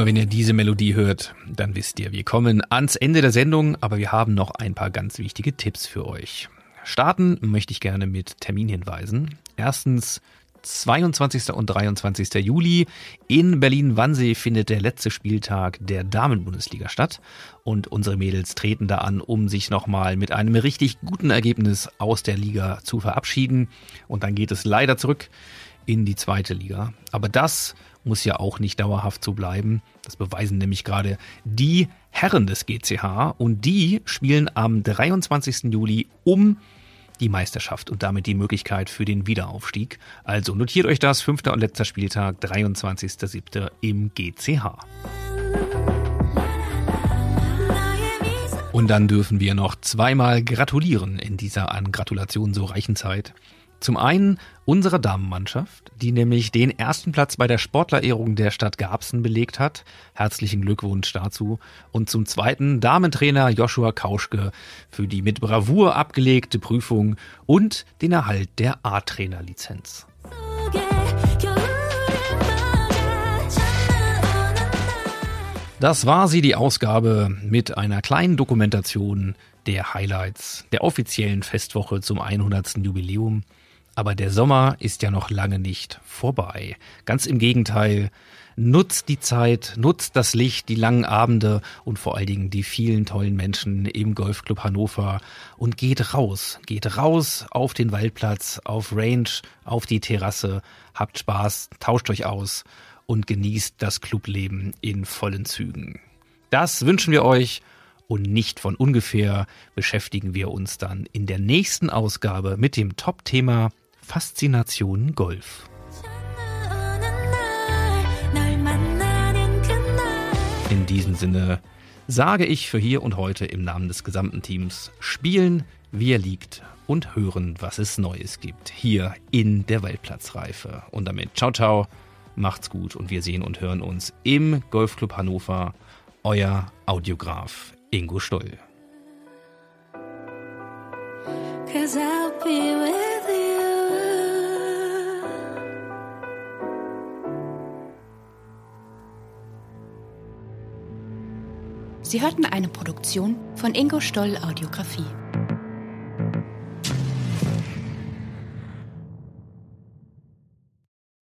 Speaker 2: Immer wenn ihr diese Melodie hört, dann wisst ihr, wir kommen ans Ende der Sendung, aber wir haben noch ein paar ganz wichtige Tipps für euch. Starten möchte ich gerne mit Terminhinweisen. Erstens 22. und 23. Juli in Berlin-Wannsee findet der letzte Spieltag der Damenbundesliga statt und unsere Mädels treten da an, um sich nochmal mit einem richtig guten Ergebnis aus der Liga zu verabschieden und dann geht es leider zurück in die zweite Liga. Aber das muss ja auch nicht dauerhaft so bleiben. Das beweisen nämlich gerade die Herren des GCH und die spielen am 23. Juli um die Meisterschaft und damit die Möglichkeit für den Wiederaufstieg. Also notiert euch das, fünfter und letzter Spieltag, 23.07. im GCH. Und dann dürfen wir noch zweimal gratulieren in dieser an Gratulation so reichen Zeit. Zum einen unsere Damenmannschaft, die nämlich den ersten Platz bei der Sportlerehrung der Stadt Garbsen belegt hat. Herzlichen Glückwunsch dazu. Und zum zweiten Damentrainer Joshua Kauschke für die mit Bravour abgelegte Prüfung und den Erhalt der A-Trainer-Lizenz. Das war sie, die Ausgabe mit einer kleinen Dokumentation der Highlights der offiziellen Festwoche zum 100. Jubiläum. Aber der Sommer ist ja noch lange nicht vorbei. Ganz im Gegenteil. Nutzt die Zeit, nutzt das Licht, die langen Abende und vor allen Dingen die vielen tollen Menschen im Golfclub Hannover und geht raus. Geht raus auf den Waldplatz, auf Range, auf die Terrasse. Habt Spaß, tauscht euch aus und genießt das Clubleben in vollen Zügen. Das wünschen wir euch und nicht von ungefähr beschäftigen wir uns dann in der nächsten Ausgabe mit dem Top-Thema Faszination Golf. In diesem Sinne sage ich für hier und heute im Namen des gesamten Teams spielen, wie er liegt und hören, was es Neues gibt hier in der Weltplatzreife. Und damit ciao ciao, macht's gut und wir sehen und hören uns im Golfclub Hannover. Euer Audiograf Ingo Stoll.
Speaker 50: Cause I'll be with you. Sie hörten eine Produktion von Ingo Stoll Audiografie.